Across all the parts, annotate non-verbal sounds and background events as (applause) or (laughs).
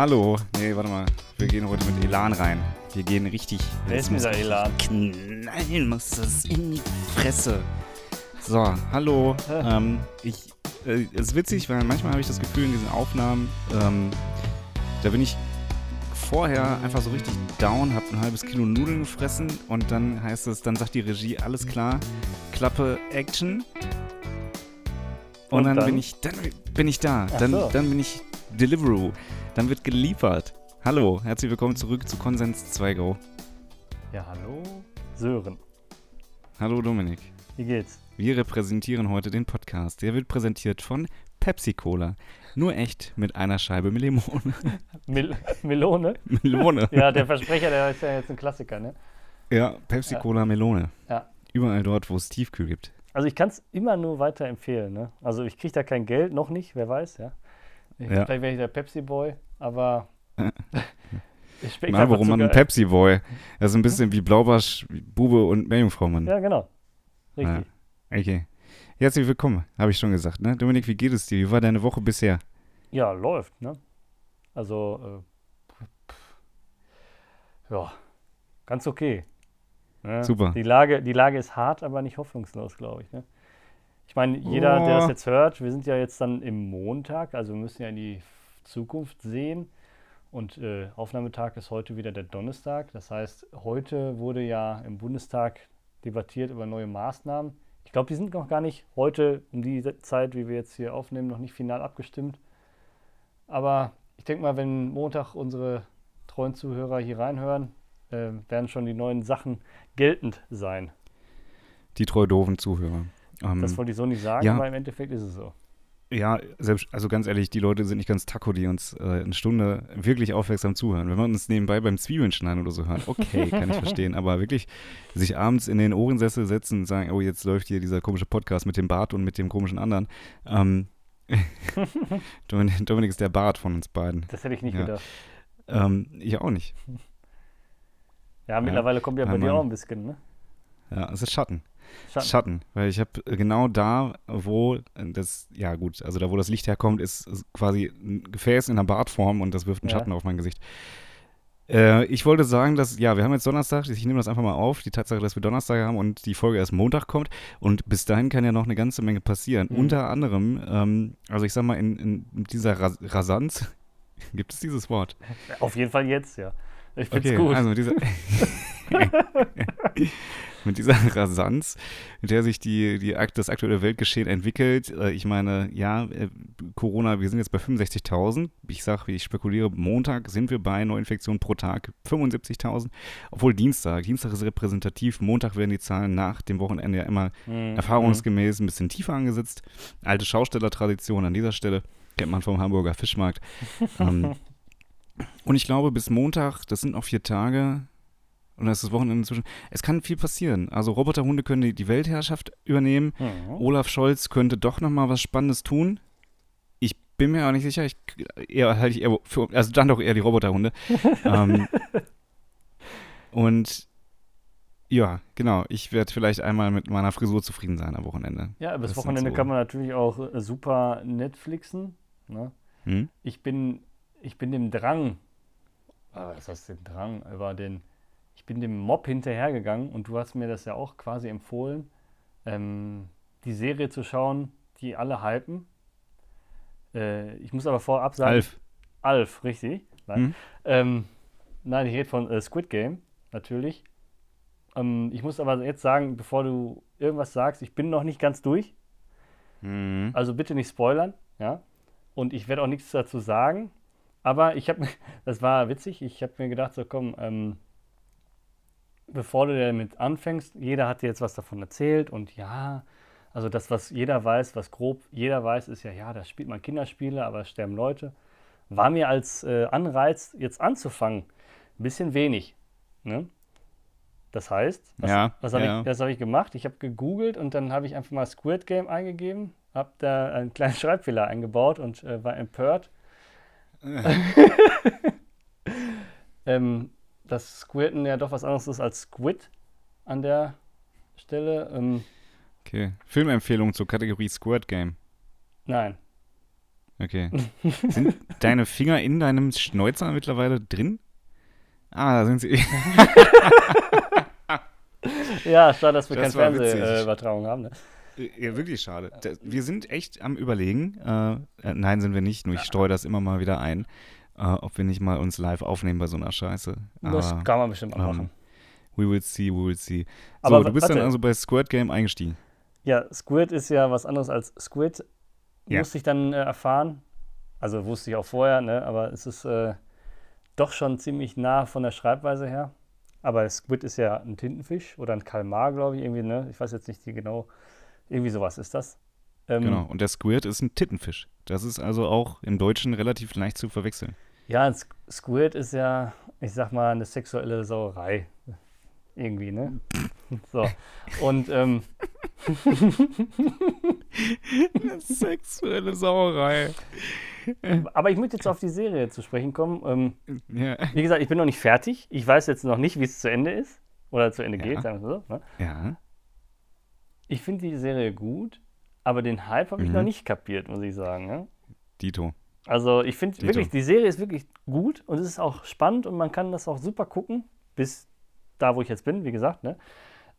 Hallo. Nee, warte mal. Wir gehen heute mit Elan rein. Wir gehen richtig. Wer ist dieser richtig Elan? Knallen muss das in die Fresse. So, hallo. Ähm, ich, äh, es ist witzig, weil manchmal habe ich das Gefühl in diesen Aufnahmen, ähm, da bin ich vorher einfach so richtig down, habe ein halbes Kilo Nudeln gefressen und dann heißt es, dann sagt die Regie, alles klar, Klappe, Action. Und, Und dann, dann? bin ich, dann bin ich da. Dann, so. dann bin ich Deliveroo. Dann wird geliefert. Hallo, herzlich willkommen zurück zu Konsens 2 Go. Ja, hallo? Sören, Hallo Dominik. wie geht's? Wir repräsentieren heute den Podcast. Der wird präsentiert von Pepsi Cola. Nur echt mit einer Scheibe Limone. (laughs) Mel Melone? Melone. Ja, der Versprecher, der ist ja jetzt ein Klassiker, ne? Ja, Pepsi Ja. Cola Melone. Ja. Überall dort, wo es Tiefkühl gibt. Also ich kann es immer nur weiterempfehlen, ne? Also ich kriege da kein Geld, noch nicht, wer weiß, ja. Ich, Ja. Vielleicht (laughs) wäre ich der Pepsi-Boy, aber Na, warum man ein geil. Pepsi Boy? Das ist ein bisschen wie Blaubarsch, Bube und Meerjungfrau, Mann. Ja, genau. Richtig. Okay. Herzlich willkommen, habe ich schon gesagt, ne? Dominik, wie geht es dir? Wie war deine Woche bisher? Ja, läuft, ne? Also, äh, ja, ganz okay. Ne? Super. Die Lage, die Lage ist hart, aber nicht hoffnungslos, glaube ich. Ne? Ich meine, jeder, der Oh. das jetzt hört, wir sind ja jetzt dann im Montag, also wir müssen ja in die Zukunft sehen. Und äh, Aufnahmetag ist heute wieder der Donnerstag. Das heißt, heute wurde ja im Bundestag debattiert über neue Maßnahmen. Ich glaube, die sind noch gar nicht heute um die Zeit, wie wir jetzt hier aufnehmen, noch nicht final abgestimmt. Aber ich denke mal, wenn Montag unsere treuen Zuhörer hier reinhören, äh, werden schon die neuen Sachen geltend sein. Die treu doofen Zuhörer. Ähm, Das wollte ich so nicht sagen, ja. aber im Endeffekt ist es so. ja, selbst, also ganz ehrlich, die Leute sind nicht ganz taco, die uns äh, eine Stunde wirklich aufmerksam zuhören. Wenn man uns nebenbei beim Zwiebeln schneiden oder so hört, okay, kann ich (laughs) verstehen. Aber wirklich sich abends in den Ohrensessel setzen und sagen, oh, jetzt läuft hier dieser komische Podcast mit dem Bart und mit dem komischen anderen. Ähm, (laughs) Dominik, Dominik ist der Bart von uns beiden. Das hätte ich nicht Ja. gedacht. Ähm, ich auch nicht. Ja, mittlerweile kommt ja bei Ja, dir auch ein bisschen, ne? Ja, es ist Schatten. Schatten. Schatten, weil ich habe genau da, wo das, ja gut, also da, wo das Licht herkommt, ist, quasi ein Gefäß in einer Bartform und das wirft einen Ja. Schatten auf mein Gesicht. Äh, ich wollte sagen, dass, ja, wir haben jetzt Donnerstag, ich nehme das einfach mal auf, die Tatsache, dass wir Donnerstag haben und die Folge erst Montag kommt und bis dahin kann ja noch eine ganze Menge passieren. Mhm. Unter anderem, ähm, also ich sag mal, in, in dieser Ras Rasanz, (laughs) gibt es dieses Wort? Auf jeden Fall jetzt, ja. Ich find's Okay, gut. also mit dieser, (laughs) (laughs) mit dieser (laughs) Rasanz, mit der sich die, die, das aktuelle Weltgeschehen entwickelt. Äh, ich meine, ja, äh, Corona, wir sind jetzt bei 65.000. Ich sage, ich spekuliere, Montag sind wir bei Neuinfektionen pro Tag 75.000. Obwohl Dienstag, Dienstag ist repräsentativ. Montag werden die Zahlen nach dem Wochenende ja immer Mhm. erfahrungsgemäß ein bisschen tiefer angesetzt. Alte Schaustellertradition an dieser Stelle, kennt man vom Hamburger Fischmarkt. (laughs) ähm, und ich glaube, bis Montag, das sind noch vier Tage, und da ist das Wochenende inzwischen, es kann viel passieren. Also Roboterhunde können die, die Weltherrschaft übernehmen. Mhm. Olaf Scholz könnte doch noch mal was Spannendes tun. Ich bin mir auch nicht sicher. Ich, eher halte ich eher für, also dann doch eher die Roboterhunde. (laughs) ähm, und ja, genau. Ich werde vielleicht einmal mit meiner Frisur zufrieden sein am Wochenende. Ja, Das bis sind Wochenende so- kann man natürlich auch äh, super Netflixen. Ne? Hm? Ich bin, ich bin dem Drang, ah, was heißt den Drang, aber den, bin dem Mob hinterhergegangen und du hast mir das ja auch quasi empfohlen, ähm, die Serie zu schauen, die alle hypen. Äh, ich muss aber vorab sagen, Alf. Alf, richtig. Nein, Hm? ähm, nein ich rede von äh, Squid Game, natürlich. Ähm, ich muss aber jetzt sagen, bevor du irgendwas sagst, ich bin noch nicht ganz durch. Hm. Also bitte nicht spoilern, ja. Und ich werde auch nichts dazu sagen. Aber ich habe mir, (laughs) das war witzig, ich habe mir gedacht, so komm, ähm, bevor du damit anfängst, jeder hat dir jetzt was davon erzählt und ja, also das, was jeder weiß, was grob jeder weiß, ist ja, ja, da spielt man Kinderspiele, aber es sterben Leute. War mir als äh, Anreiz, jetzt anzufangen, ein bisschen wenig. Ne? Das heißt, was, Ja, was habe ja. ich, hab ich gemacht? Ich habe gegoogelt und dann habe ich einfach mal Squid Game eingegeben, habe da einen (laughs) kleinen Schreibfehler eingebaut und äh, war empört. (laughs) (laughs) ähm, dass Squirten ja doch was anderes ist als Squid an der Stelle. Ähm, Okay. Filmempfehlung zur Kategorie Squirt Game. nein. Okay. (laughs) Sind deine Finger in deinem Schnäuzer mittlerweile drin? Ah, da sind sie. (laughs) Ja, schade, dass wir Das keine. Fernsehübertragung haben. Ne? Ja, wirklich schade. Wir sind echt am Überlegen. Äh, äh, nein, sind wir nicht. Nur ich streue das immer mal wieder ein, äh, ob wir nicht mal uns live aufnehmen bei so einer Scheiße. Das Aber kann man bestimmt auch ähm, machen. we will see, we will see. So, Aber du bist dann warte. also bei Squirt Game eingestiegen. Ja, Squid ist ja was anderes als Squid. Ja. Musste ich dann äh, erfahren. Also wusste ich auch vorher, ne? aber es ist äh, doch schon ziemlich nah von der Schreibweise her. Aber Squid ist ja ein Tintenfisch oder ein Kalmar, glaube ich, irgendwie, ne? Ich weiß jetzt nicht genau. Irgendwie sowas ist das. Ähm, Genau. Und der Squirt ist ein Tittenfisch. Das ist also auch im Deutschen relativ leicht zu verwechseln. Ja, Squid ist ja, ich sag mal, eine sexuelle Sauerei. Irgendwie, ne? So. Und ähm, (laughs) Sexuelle Sauerei. aber ich möchte jetzt auf die Serie zu sprechen kommen. Ähm, Ja. Wie gesagt, ich bin noch nicht fertig. Ich weiß jetzt noch nicht, wie es zu Ende ist. Oder zu Ende Ja. geht, sagen wir so. Ne? ja. Ich finde die Serie gut, aber den Hype habe ich Mhm. noch nicht kapiert, muss ich sagen. Ne? Dito. Also ich finde wirklich, die Serie ist wirklich gut und es ist auch spannend und man kann das auch super gucken, bis da, wo ich jetzt bin, wie gesagt, ne?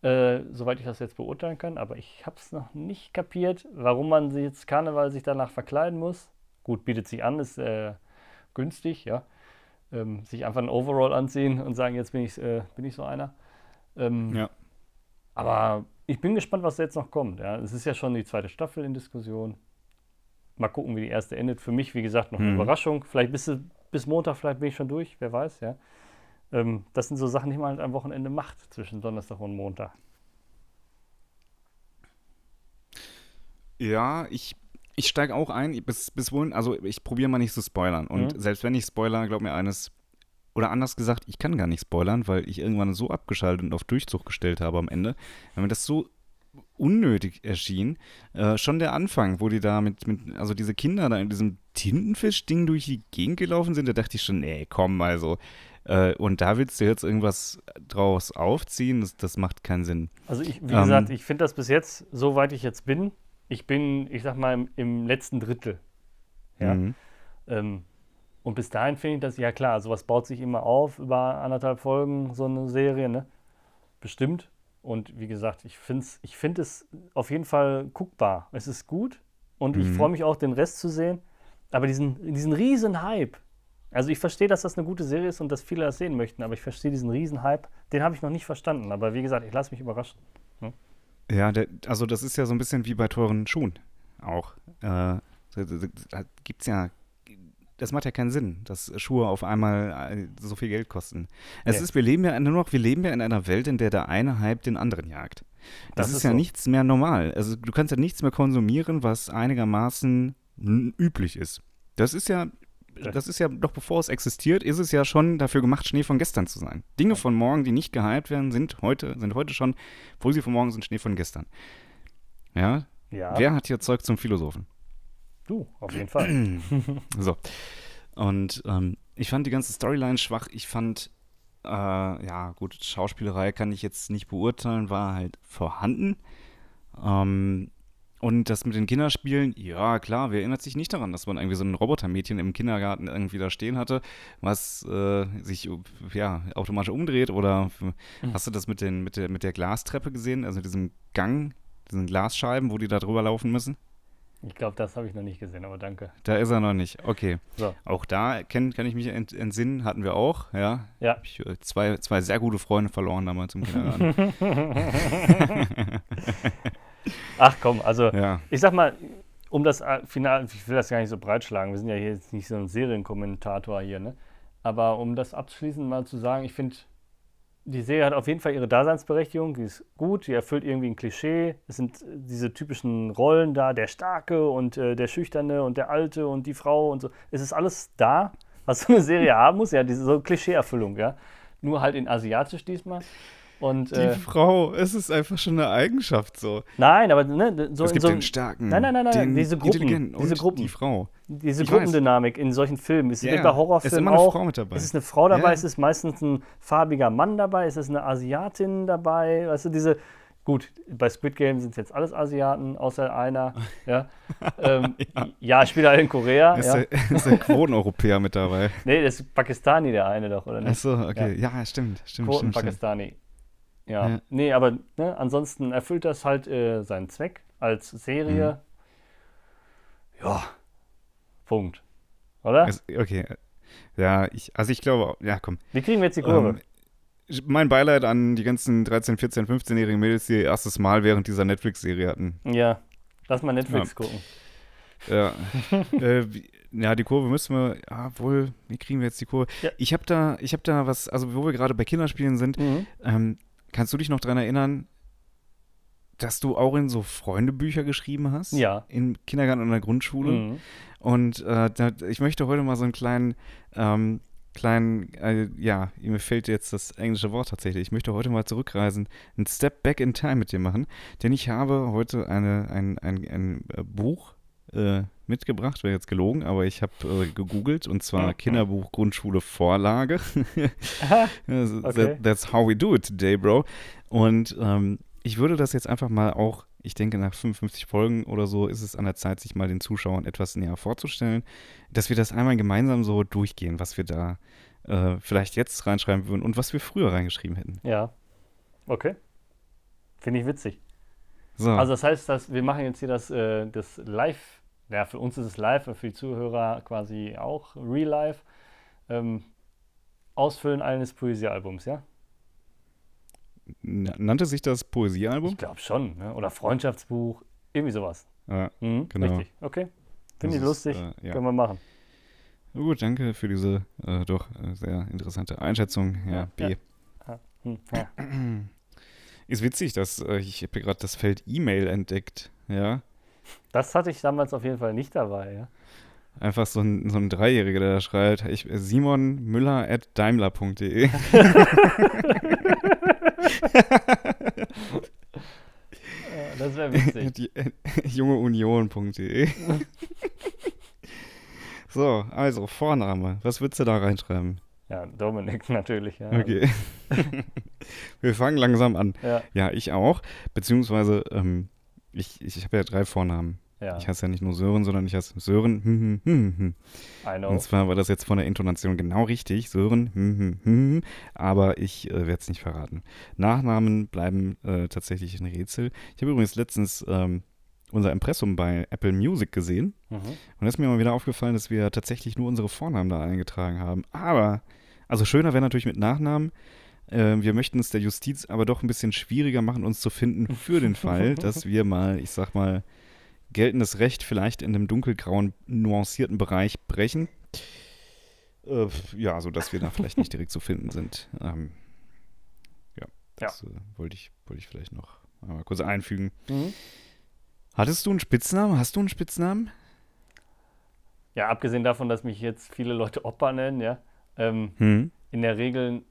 Äh, soweit ich das jetzt beurteilen kann. Aber ich habe es noch nicht kapiert, warum man sich jetzt Karneval sich danach verkleiden muss. Gut, bietet sich an, ist äh, günstig, ja. Ähm, sich einfach ein Overall anziehen und sagen, jetzt bin ich, äh, bin ich so einer. Ähm, Ja. Aber ich bin gespannt, was jetzt noch kommt. Ja. Es ist ja schon die zweite Staffel in Diskussion. Mal gucken, wie die erste endet. Für mich, wie gesagt, noch eine Mhm. Überraschung. Vielleicht bis, bis Montag, vielleicht bin ich schon durch, wer weiß, ja. Ähm, das sind so Sachen, die man halt am Wochenende macht, zwischen Donnerstag und Montag. Ja, ich, ich steige auch ein. Bis, bis wohin, also ich probiere mal nicht zu spoilern. Und Mhm. selbst wenn ich spoiler, glaub mir eines, oder anders gesagt, ich kann gar nicht spoilern, weil ich irgendwann so abgeschaltet und auf Durchzug gestellt habe am Ende. Weil mir das so unnötig erschien. Äh, schon der Anfang, wo die da mit, mit, also diese Kinder da in diesem Tintenfisch-Ding durch die Gegend gelaufen sind, da dachte ich schon, nee, komm, also. Äh, und da willst du jetzt irgendwas draus aufziehen, das, das macht keinen Sinn. Also ich, wie Ähm. gesagt, ich finde das bis jetzt, soweit ich jetzt bin, ich bin, ich sag mal, im, im letzten Drittel. Ja. Mhm. Ähm, und bis dahin finde ich das, ja klar, sowas baut sich immer auf über anderthalb Folgen, so eine Serie, ne? Bestimmt. Und wie gesagt, ich finde es ich find es auf jeden Fall guckbar. Es ist gut und ich Mhm. freue mich auch, den Rest zu sehen. Aber diesen, diesen riesen Hype, also ich verstehe, dass das eine gute Serie ist und dass viele das sehen möchten, aber ich verstehe diesen riesen Hype, den habe ich noch nicht verstanden. Aber wie gesagt, ich lasse mich überraschen. Ja, der, also das ist ja so ein bisschen wie bei teuren Schuhen auch. Äh, da gibt's ja, das macht ja keinen Sinn, dass Schuhe auf einmal äh, so viel Geld kosten. Es Nee. ist, wir leben ja nur noch, wir leben ja in einer Welt, in der der eine Hype den anderen jagt. Das, Das ist, ist ja so. nichts mehr normal. Also du kannst ja nichts mehr konsumieren, was einigermaßen üblich ist. Das ist ja, Ja. das ist ja, doch bevor es existiert, ist es ja schon dafür gemacht, Schnee von gestern zu sein. Dinge von morgen, die nicht gehypt werden, sind heute, sind heute schon, obwohl sie von morgen sind, Schnee von gestern. Ja, Ja, wer hat hier Zeug zum Philosophen? Du, auf jeden Fall. (clears throat) So. Und ähm, ich fand die ganze Storyline schwach. Ich fand, äh, ja, gut, Schauspielerei kann ich jetzt nicht beurteilen, war halt vorhanden. Ähm, und das mit den Kinderspielen, ja, klar, wer erinnert sich nicht daran, dass man irgendwie so ein Robotermädchen im Kindergarten irgendwie da stehen hatte, was äh, sich ja, automatisch umdreht? Oder hast du das mit, den, mit, der, mit der Glastreppe gesehen, also diesem Gang, diesen Glasscheiben, wo die da drüber laufen müssen? Ich glaube, das habe ich noch nicht gesehen, aber danke. Da ist er noch nicht. Okay. So. Auch da kenn, kann ich mich ent, entsinnen, hatten wir auch, ja. Ja. Hab ich äh, zwei, zwei sehr gute Freunde verloren damals im Kindergarten. (laughs) Ach komm, also ja. ich sag mal, um das äh, Final, ich will das gar nicht so breitschlagen, wir sind ja hier jetzt nicht so ein Serienkommentator hier, ne? Aber um das abschließend mal zu sagen, ich finde, die Serie hat auf jeden Fall ihre Daseinsberechtigung, die ist gut, die erfüllt irgendwie ein Klischee. Es sind äh, diese typischen Rollen da, der Starke und äh, der Schüchterne und der Alte und die Frau und so. Es ist alles da, was so eine Serie (laughs) haben muss, ja, diese so Klischeeerfüllung, ja. Nur halt in asiatisch diesmal. Und, Die äh, Frau, es ist einfach schon eine Eigenschaft so. nein, aber ne, so es in gibt so den Starken, Nein, nein, nein, nein, den diese Gruppen, diese Gruppen. die Frau. diese Ich weiß. Gruppendynamik in solchen Filmen. Es ist Ja, wie bei ja. Es ist Horrorfilmen immer eine auch. Frau mit dabei. Es ist eine Frau dabei, Ja. es ist meistens ein farbiger Mann dabei, es ist eine Asiatin dabei. Weißt du, diese, Gut, bei Squid Game sind es jetzt alles Asiaten, außer einer. (laughs) Ja, ähm, ja. spielt er in Korea. Ist, ja. der, ist der Quoteneuropäer mit dabei? Nee, das ist Pakistani, der eine doch, oder nicht? Achso, okay. Ja, stimmt, stimmt, Quoten stimmt, stimmt. Ja. Ja. Nee, aber ne, ansonsten erfüllt das halt äh, seinen Zweck als Serie. Mhm. Ja. Punkt. Oder? Also, okay. Ja, ich, also ich glaube, ja, komm. Wie kriegen wir jetzt die Kurve? Ähm, mein Beileid an die ganzen 13, 14, 15-jährigen Mädels, die ihr erstes Mal während dieser Netflix-Serie hatten. ja. Lass mal Netflix Ja. gucken. Ja, (laughs) äh, ja, die Kurve müssen wir, ja, wohl, wie kriegen wir jetzt die Kurve? Ja. Ich habe da, ich habe da was, also wo wir gerade bei Kinderspielen sind, Mhm. ähm, kannst du dich noch daran erinnern, dass du auch in so Freundebücher geschrieben hast? Ja. Im Kindergarten und in der Grundschule. Mhm. Und äh, da, ich möchte heute mal so einen kleinen, ähm, kleinen, äh, ja, mir fehlt jetzt das englische Wort tatsächlich. Ich möchte heute mal zurückreisen, einen Step Back in Time mit dir machen, denn ich habe heute eine, ein, ein, ein äh, Buch äh, mitgebracht, wäre jetzt gelogen, aber ich habe äh, gegoogelt und zwar Mhm. Kinderbuch Grundschule Vorlage. (laughs) That's- Okay. That's how we do it today, bro. Und ähm, ich würde das jetzt einfach mal auch, ich denke, nach 55 Folgen oder so ist es an der Zeit, sich mal den Zuschauern etwas näher vorzustellen, dass wir das einmal gemeinsam so durchgehen, was wir da äh, vielleicht jetzt reinschreiben würden und was wir früher reingeschrieben hätten. Ja. Okay. Finde ich witzig. So, Also das heißt, dass wir machen jetzt hier das, äh, das Live, ja, für uns ist es live, für die Zuhörer quasi auch real life. Ähm, Ausfüllen eines Poesiealbums, ja? nannte sich das Poesiealbum? Ich glaube schon, ne? Oder Freundschaftsbuch, irgendwie sowas. Ja, Mhm, Genau. Richtig, okay. Finde ich das ist, lustig, Äh, ja. können wir machen. Gut, danke für diese äh, doch äh, sehr interessante Einschätzung. Ja, Ja, B. ja. Hm. Ist witzig, dass äh, ich habe gerade das Feld E-Mail entdeckt. Ja, Das hatte ich damals auf jeden Fall nicht dabei, ja. Einfach so ein, so ein Dreijähriger, der da schreibt, ich, Simon Müller at daimler.de. Äh, (laughs) (laughs) Das wäre witzig. Die, äh, jungeunion.de. (laughs) so, also Vorname. Was würdest du da reinschreiben? ja, Dominik natürlich, ja. Okay. Wir fangen langsam an. Ja, Ja, ich auch. Beziehungsweise, ähm, ich, ich, habe ja drei Vornamen. ja, Ich heiße ja nicht nur Sören, sondern ich heiße Sören. Hm, hm, hm, hm. I know. Und zwar war das jetzt von der Intonation genau richtig, Sören, hm, hm, hm, aber ich äh, werde es nicht verraten. Nachnamen bleiben äh, tatsächlich ein Rätsel. Ich habe übrigens letztens ähm, unser Impressum bei Apple Music gesehen Mhm. und da ist mir mal wieder aufgefallen, dass wir tatsächlich nur unsere Vornamen da eingetragen haben. Aber, also schöner wäre natürlich mit Nachnamen. Äh, wir möchten es der Justiz aber doch ein bisschen schwieriger machen, uns zu finden für den Fall, (laughs) dass wir mal, ich sag mal, geltendes Recht vielleicht in einem dunkelgrauen, nuancierten Bereich brechen. Äh, ja, so dass wir da vielleicht nicht direkt zu finden sind. Ähm, ja, das Äh, wollte ich, wollte ich vielleicht noch einmal kurz einfügen. Mhm. Hattest du einen Spitznamen? Hast du einen Spitznamen? Ja, abgesehen davon, dass mich jetzt viele Leute Opa nennen, ja. Ähm, Hm. in der Regel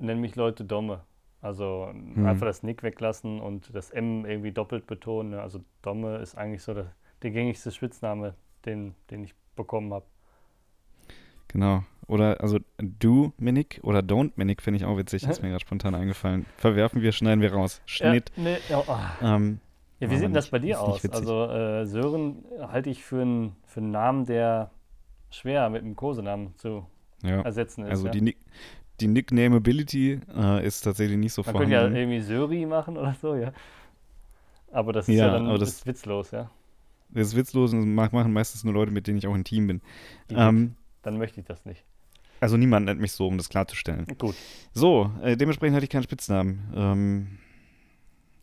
nennen mich Leute Domme. Also Hm. einfach das Nick weglassen und das M irgendwie doppelt betonen. ne? Also Domme ist eigentlich so der, der gängigste Spitzname, den, den ich bekommen habe. Genau. Oder, also, du, Minik, oder don't, Minik, finde ich auch witzig. Ist (laughs) mir gerade spontan eingefallen. Verwerfen wir, schneiden wir raus. Schnitt. Ja, nee, ja, ah. Ähm, ja, wie aber sieht denn das bei dir aus? Also äh, Sören halte ich für einen für einen Namen, der schwer mit einem Kosenamen zu ja. ersetzen ist. Also, ja. die, Nick die Nicknameability äh, ist tatsächlich nicht so Man könnte ja vorhanden. irgendwie Söri machen oder so, ja. Aber das ist Ja, ja, dann das ist witzlos, ja. das ist witzlos und das machen meistens nur Leute, mit denen ich auch intim bin. Ähm, Dann möchte ich das nicht. also, niemand nennt mich so, um das klarzustellen. Gut. So, äh, dementsprechend hatte ich keinen Spitznamen. Ähm,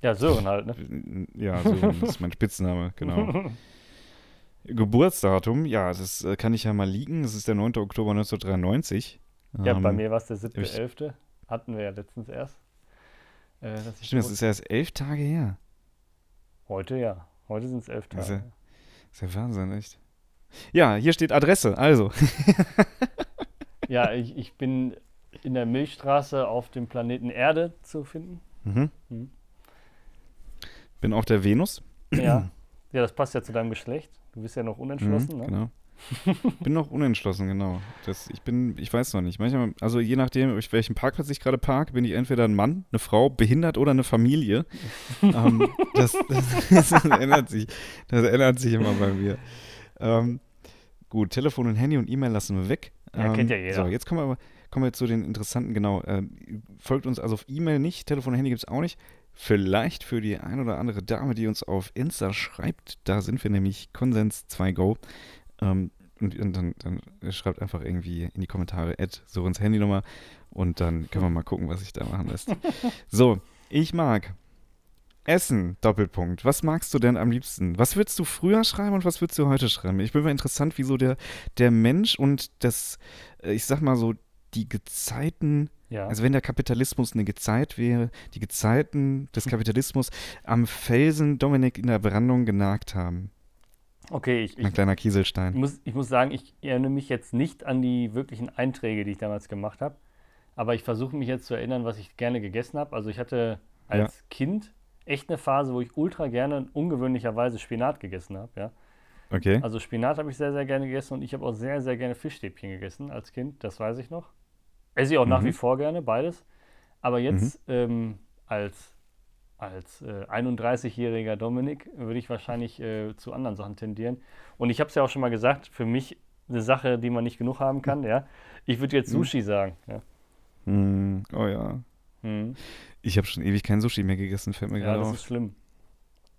Ja, Sören halt, ne? (laughs) Ja, das ist mein Spitzname, genau. (laughs) Geburtsdatum, ja, das äh, kann ich ja mal liegen. Das ist der 9. Oktober 1993. Ja, bei Ähm, mir war es der ich- 7.11. Hatten wir ja letztens erst. Äh, Stimmt, das ist ja erst elf Tage her. Heute ja. Heute sind es elf Das ist Tage. Das ist ja Wahnsinn, echt. Ja, hier steht Adresse, also. (laughs) Ja, ich, ich bin in der Milchstraße auf dem Planeten Erde zu finden. Mhm. Mhm. Bin auf der Venus. Ja. (clears throat) ja, das passt ja zu deinem Geschlecht. Du bist ja noch unentschlossen, Mhm, ne? Genau. (laughs) bin noch unentschlossen, genau. Das, ich bin, ich weiß noch nicht. Manchmal, also je nachdem, auf welchem Parkplatz ich gerade parke, bin ich entweder ein Mann, eine Frau, behindert oder eine Familie. (laughs) ähm, das, das, das, ändert sich. Das ändert sich immer bei mir. Ähm, gut, Telefon und Handy und E-Mail lassen wir weg. Ja, kennt ja jeder. So, jetzt kommen wir, kommen wir zu den interessanten, genau. Ähm, folgt uns also auf E-Mail nicht, Telefon und Handy gibt es auch nicht. Vielleicht für die ein oder andere Dame, die uns auf Insta schreibt. Da sind wir nämlich Konsens 2Go. Ähm, und, und dann, dann, schreibt einfach irgendwie in die Kommentare Ed Sorens Handynummer und dann können wir mal gucken, was sich da machen lässt. (laughs) so, ich mag Essen, Doppelpunkt. Was magst du denn am liebsten? Was würdest du früher schreiben und was würdest du heute schreiben? Ich bin mal interessant, wieso der, der Mensch und das, äh, ich sag mal so, die Gezeiten, Ja. also wenn der Kapitalismus eine Gezeit wäre, die Gezeiten des Kapitalismus am Felsen Dominik in der Brandung genagt haben. Okay, ich, ich, kleiner ich, Kieselstein. muss, ich muss sagen, ich erinnere mich jetzt nicht an die wirklichen Einträge, die ich damals gemacht habe. Aber ich versuche mich jetzt zu erinnern, was ich gerne gegessen habe. Also ich hatte als Kind echt eine Phase, wo ich ultra gerne ungewöhnlicherweise Spinat gegessen habe. Ja? Okay. Also Spinat habe ich sehr, sehr gerne gegessen und ich habe auch sehr, sehr gerne Fischstäbchen gegessen als Kind, das weiß ich noch. Esse ich auch nach Mhm. wie vor gerne, beides. Aber jetzt ähm, als, als äh, 31-jähriger Dominik würde ich wahrscheinlich äh, zu anderen Sachen tendieren. Und ich habe es ja auch schon mal gesagt, für mich eine Sache, die man nicht genug haben kann, (laughs) ja. Ich würde jetzt Mhm. Sushi sagen. Ja, Hm, oh ja. Mhm. Ich habe schon ewig kein Sushi mehr gegessen, fällt mir ja gerade das auf. ist schlimm.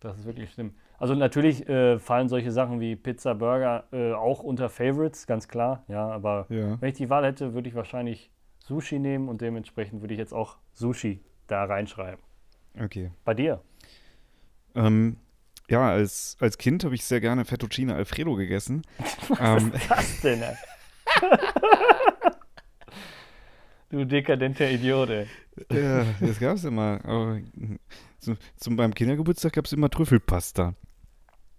Das ist wirklich schlimm. Also natürlich äh, fallen solche Sachen wie Pizza, Burger äh, auch unter Favorites, ganz klar. Ja, aber Ja. Wenn ich die Wahl hätte, würde ich wahrscheinlich Sushi nehmen und dementsprechend würde ich jetzt auch Sushi da reinschreiben. Okay. Bei dir? Ähm, ja, als, als Kind habe ich sehr gerne Fettuccine Alfredo gegessen. (laughs) ähm, Was denn? ey? (laughs) du dekadenter Idiot, ey. ja, das gab es immer. Aber zum, zum, beim Kindergeburtstag gab es immer Trüffelpasta.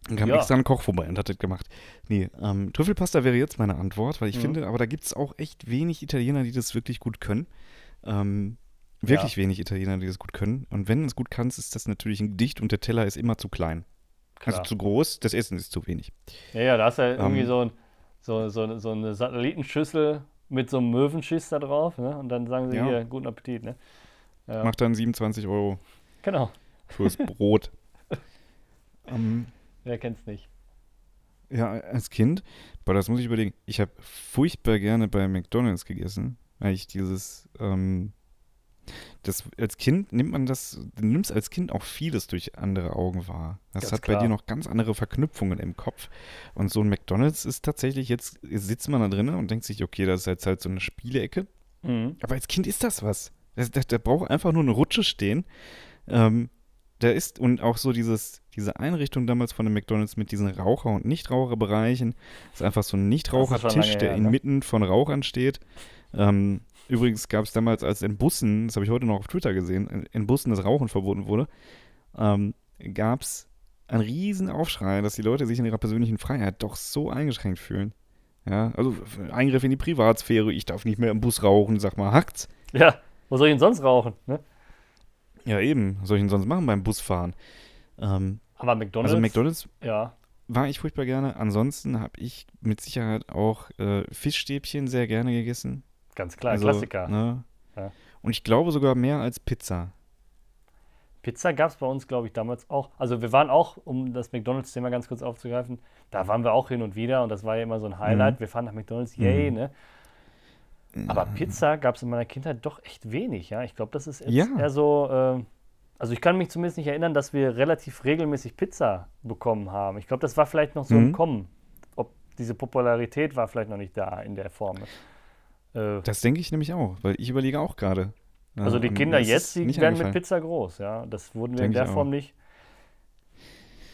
Dann kam Ja. extra ein Koch vorbei und hat das gemacht. Nee, ähm, Trüffelpasta wäre jetzt meine Antwort, weil ich Mhm. finde, aber da gibt es auch echt wenig Italiener, die das wirklich gut können. Ähm, wirklich wenig Italiener, die das gut können. Und wenn du es gut kannst, ist das natürlich ein Gedicht und der Teller ist immer zu klein. Also Klar. zu groß, das Essen ist zu wenig. Ja, ja, da hast du ja irgendwie Ähm. so, ein, so, so, so eine Satellitenschüssel mit so einem Möwenschiss da drauf. Ne? Und dann sagen sie Ja. hier, guten Appetit. Ne? Ja, Macht dann 27 Euro genau. fürs (laughs) Brot. ähm, Wer kennt's nicht? ja, als Kind, boah, das muss ich überlegen. Ich habe furchtbar gerne bei McDonalds gegessen, weil ich dieses, ähm, das als Kind nimmt man das, du nimmst als Kind auch vieles durch andere Augen wahr. Das Ganz hat bei klar. dir noch ganz andere Verknüpfungen im Kopf. Und so ein McDonalds ist tatsächlich jetzt, sitzt man da drinnen und denkt sich, okay, das ist jetzt halt so eine Spielecke. Mhm. Aber als Kind ist das was. Der braucht einfach nur eine Rutsche stehen. Ähm, da ist und auch so dieses, diese Einrichtung damals von dem McDonalds mit diesen Raucher- und Nichtraucherbereichen. ist einfach so ein Nichtrauchertisch, der her, ne? inmitten von Rauchern steht. Ähm, übrigens gab es damals, als in Bussen, das habe ich heute noch auf Twitter gesehen, in, in Bussen das Rauchen verboten wurde, ähm, gab es einen riesen Aufschrei, dass die Leute sich in ihrer persönlichen Freiheit doch so eingeschränkt fühlen. Ja, also Eingriff in die Privatsphäre, ich darf nicht mehr im Bus rauchen, sag mal, hackt's? Ja, wo soll ich denn sonst rauchen? Ne? Ja, eben. Was soll ich denn sonst machen beim Busfahren? Ähm, Aber McDonalds, also McDonalds ja, war ich furchtbar gerne. Ansonsten habe ich mit Sicherheit auch äh, Fischstäbchen sehr gerne gegessen. Ganz klar, also, Klassiker. Ne? Ja. Und ich glaube sogar mehr als Pizza. Pizza gab es bei uns, glaube ich, damals auch. Also wir waren auch, um das McDonalds-Thema ganz kurz aufzugreifen, da waren wir auch hin und wieder und das war ja immer so ein Highlight. Wir fahren nach McDonalds, yay, Mhm. ne? Aber Pizza gab es in meiner Kindheit doch echt wenig, ja. Ich glaube, das ist jetzt Ja. eher so, äh, also ich kann mich zumindest nicht erinnern, dass wir relativ regelmäßig Pizza bekommen haben. Ich glaube, das war vielleicht noch so im Mhm. Kommen. Ob diese Popularität war vielleicht noch nicht da in der Form. Äh, Das denke ich nämlich auch, weil ich überlege auch gerade. Ja, also die und Kinder jetzt, die werden mit. Pizza groß, ja. Das wurden wir in Denk ich der. Form nicht.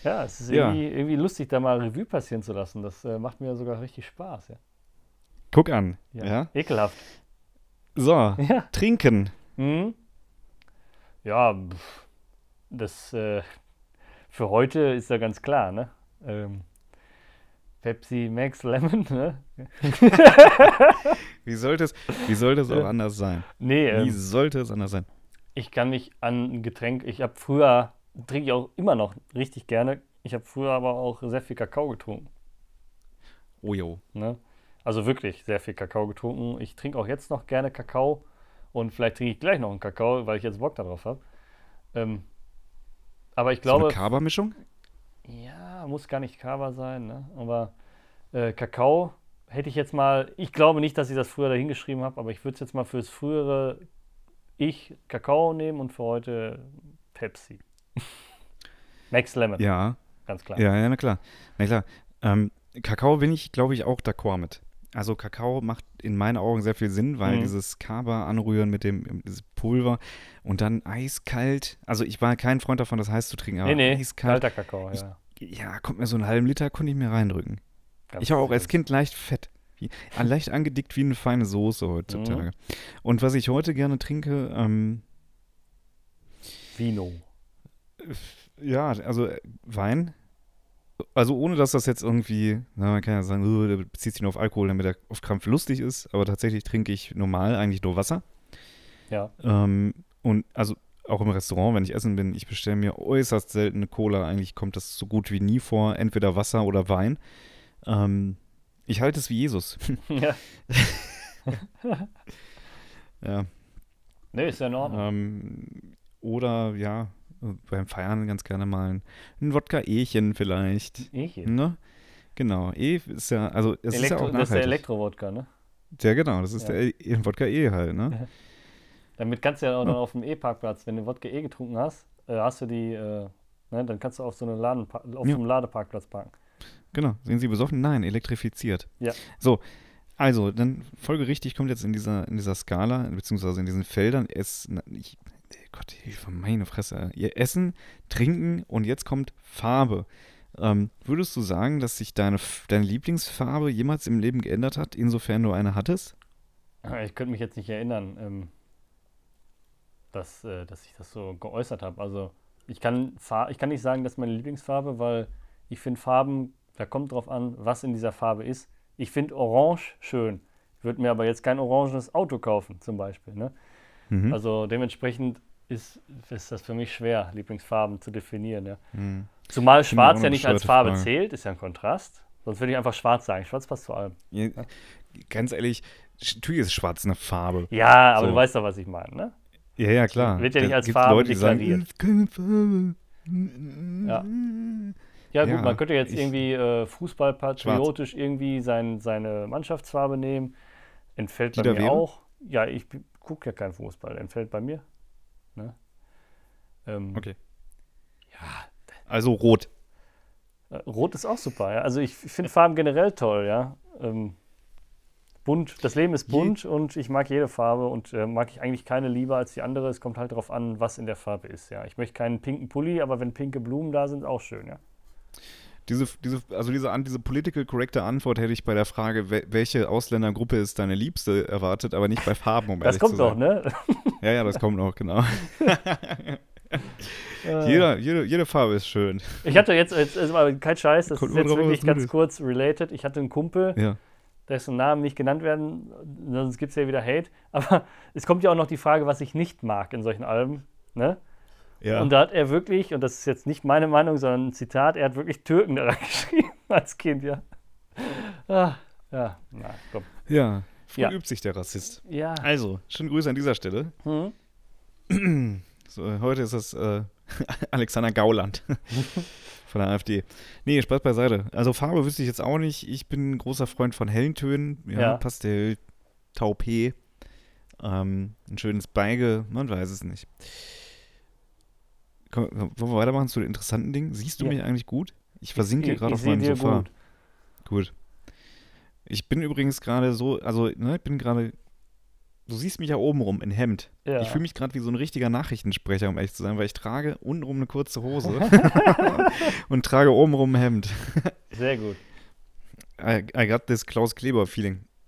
Ja, es ist Ja. irgendwie, irgendwie lustig, da mal Revue passieren zu lassen. Das äh, macht mir sogar richtig Spaß, ja. Guck an. Ja. Ja. Ekelhaft. So, (laughs) Ja. trinken. Mhm. Ja, das äh, für heute ist ja ganz klar, ne? Ähm, Pepsi Max Lemon, ne? (laughs) Wie sollte es, wie sollte es auch anders sein? Nee, Wie ähm, sollte es anders sein? ich kann mich an ein Getränk, ich habe früher, trinke ich auch immer noch richtig gerne, ich habe früher aber auch sehr viel Kakao getrunken. Oh jo. Ne? Also wirklich sehr viel Kakao getrunken. Ich trinke auch jetzt noch gerne Kakao und vielleicht trinke ich gleich noch einen Kakao, weil ich jetzt Bock darauf habe. Ähm, aber ich glaube. so eine Kaba-Mischung? Ja, muss gar nicht Kaba sein, ne? Aber äh, Kakao hätte ich jetzt mal. Ich glaube nicht, dass ich das früher dahingeschrieben habe, aber ich würde es jetzt mal fürs frühere Ich Kakao nehmen und für heute Pepsi. (laughs) Max Lemon. Ja. Ganz klar. Ja, ja, na klar. Na klar. Ähm, Kakao bin ich, glaube ich, auch d'accord mit. Also Kakao macht in meinen Augen sehr viel Sinn, weil Mhm. dieses Kaba anrühren mit dem dieses Pulver und dann eiskalt. Also ich war kein Freund davon, das heiß zu trinken, aber nee, nee, eiskalt. kalter Kakao, Ich- ja. Ja, kommt mir so einen halben Liter, konnte ich mir reindrücken. Ganz ich war auch als. Kind leicht fett. Wie, ah, leicht angedickt wie eine feine Soße heutzutage. Und was ich heute gerne trinke, ähm, Vino. ja, also äh, Wein. Also ohne, dass das jetzt irgendwie, na, man kann ja sagen, uh, der bezieht sich nur auf Alkohol, damit er auf Krampf lustig ist, aber tatsächlich trinke ich normal eigentlich nur Wasser. Ja. Ähm, und also auch im Restaurant, wenn ich essen bin, ich bestelle mir äußerst selten eine Cola. Eigentlich kommt das so gut wie nie vor, entweder Wasser oder Wein. Ähm, ich halte es wie Jesus. (laughs) ja. (laughs) ja. Nee, ist ja in Ordnung. Ähm, oder ja, beim Feiern ganz gerne mal ein, ein Wodka-Echen vielleicht. Ich hier. Ne? Genau. E ist ja, also es ist ja Elektro, auch das ist der nachhaltig. Elektrowodka, ne? Ja, genau, das ist Ja. der E- Wodka E halt, ne? (laughs) Damit kannst du ja auch noch auf dem E-Parkplatz, wenn du Wodka E getrunken hast, äh, hast du die, äh, ne, dann kannst du auf so eine Laden auf Ja. so einem Ladeparkplatz parken. Genau. Sind Sie besoffen? Nein, elektrifiziert. Ja. So, also, dann folgerichtig kommt jetzt in dieser, in dieser Skala, beziehungsweise in diesen Feldern, es, ich, Gott, Hilfe, meine Fresse. Ihr Essen, Trinken und jetzt kommt Farbe. Ähm, würdest du sagen, dass sich deine, deine Lieblingsfarbe jemals im Leben geändert hat, insofern du eine hattest? Ich könnte mich jetzt nicht erinnern, ähm, dass, äh, dass ich das so geäußert habe. Also ich kann, ich kann nicht sagen, das ist meine Lieblingsfarbe, weil ich finde Farben, da kommt drauf an, was in dieser Farbe ist. Ich finde Orange schön. Würde mir aber jetzt kein orangenes Auto kaufen, zum Beispiel. Ne? Mhm. Also dementsprechend ist, ist das für mich schwer, Lieblingsfarben zu definieren. Ja. Mhm. Zumal Schwarz ja nicht als Farbe Frage. zählt, ist ja ein Kontrast. Sonst würde ich einfach Schwarz sagen. Schwarz passt zu allem. Ja, ganz ehrlich, natürlich ist schwarz eine Farbe. Ja, aber So. du weißt doch, was ich meine, ne? Ja, ja, klar. Wird ja nicht Da als Farbe Leute, sagen, deklariert. "Das ist keine Farbe. Ja. Ja, gut, Ja, man könnte jetzt irgendwie äh, fußballpatriotisch irgendwie sein, seine Mannschaftsfarbe nehmen. Entfällt bei mir auch. Ja, ich gucke ja keinen Fußball. Entfällt bei mir. Ne? Ähm, Okay. Ja, Also rot. äh, Rot ist auch super. Ja? Also ich finde Farben generell toll, ja. Ähm, bunt, das Leben ist Je- bunt und ich mag jede Farbe und äh, mag ich eigentlich keine lieber als die andere. Es kommt halt darauf an, was in der Farbe ist, ja. Ich möchte keinen pinken Pulli, aber wenn pinke Blumen da sind, auch schön, ja. Diese, diese, also diese, diese political correcte Antwort hätte ich bei der Frage, wel- welche Ausländergruppe ist deine Liebste, erwartet, aber nicht bei Farben, um Das ehrlich kommt zu doch, sein. ne? Ja, ja, das kommt noch, genau. (laughs) Äh, Jeder, jede, jede Farbe ist schön. Ich hatte jetzt, jetzt ist mal kein Scheiß, das Kommt ist jetzt wirklich ganz kurz related. Ich hatte einen Kumpel, Ja. dessen Namen nicht genannt werden, sonst gibt es ja wieder Hate. Aber (laughs) es kommt ja auch noch die Frage, was ich nicht mag in solchen Alben. Ne? Ja. Und da hat er wirklich, und das ist jetzt nicht meine Meinung, sondern ein Zitat, er hat wirklich Türken (laughs) daran geschrieben als Kind, ja. Ah, ja, na, komm. ja. Früh Ja. übt sich der Rassist. Ja. Also, schöne Grüße an dieser Stelle. Hm? (clears throat) So, heute ist es äh, (laughs) Alexander Gauland (laughs) von der AfD. Nee, Spaß beiseite. Also Farbe wüsste ich jetzt auch nicht. Ich bin ein großer Freund von hellen Tönen. Ja, Ja. Pastell, Taupé, ähm, ein schönes Beige, man weiß es nicht. Wollen wir weitermachen zu den interessanten Dingen? Siehst du Ja. mich eigentlich gut? Ich versinke gerade auf meinem Sofa. gut. Gut. Ich bin übrigens gerade so, also, ne, ich bin gerade, du siehst mich ja oben rum in Hemd. Ja. Ich fühle mich gerade wie so ein richtiger Nachrichtensprecher, um ehrlich zu sein, weil ich trage untenrum eine kurze Hose (laughs) und trage obenrum ein Hemd. Sehr gut. I, I got this Klaus Kleber Feeling. (laughs)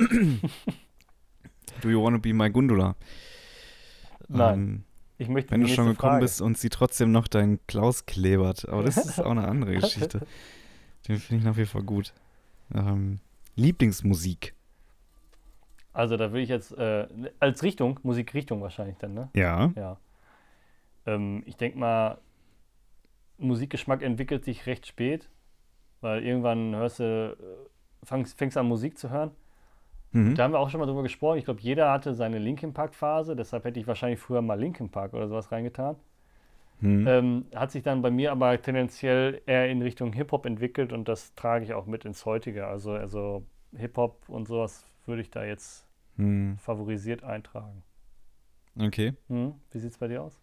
Do you wanna be my Gundula? Nein. Ähm, Ich möchte wenn du schon gekommen Frage. bist und sie trotzdem noch deinen Klaus klebert. Aber das ist auch eine andere (laughs) Geschichte. Den finde ich nach wie vor gut. Ähm, Lieblingsmusik. Also da will ich jetzt äh, als Richtung, Musikrichtung wahrscheinlich dann, ne? Ja. Ja. Ähm, ich denke mal, Musikgeschmack entwickelt sich recht spät, weil irgendwann hörst du äh, fängst, fängst an Musik zu hören. Mhm. Da haben wir auch schon mal drüber gesprochen. Ich glaube, jeder hatte seine Linkin Park Phase, deshalb hätte ich wahrscheinlich früher mal Linkin Park oder sowas reingetan. Mhm. Ähm, hat sich dann bei mir aber tendenziell eher in Richtung Hip-Hop entwickelt und das trage ich auch mit ins heutige. Also, also Hip-Hop und sowas würde ich da jetzt Mhm. favorisiert eintragen. Okay, Hm? Wie sieht es bei dir aus?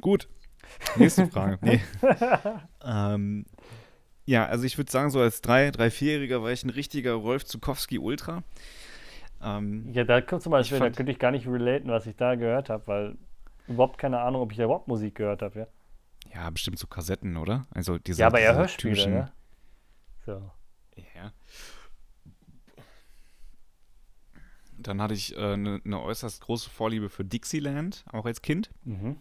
gut. Nächste Frage. Nee. (laughs) ähm, ja, also ich würde sagen, so als drei, drei, vierjähriger war ich ein richtiger Rolf Zukowski Ultra. Ähm, Ja, da kommt zum Beispiel, da könnte ich gar nicht relaten, was ich da gehört habe, weil überhaupt keine Ahnung, ob ich da überhaupt Musik gehört habe, ja. ja, bestimmt so Kassetten, oder? Also diese, Ja, aber diese Hörspiele, typischen- ne? So. Ja. Dann hatte ich eine äh, ne ne äußerst große Vorliebe für Dixieland, auch als Kind. Mhm.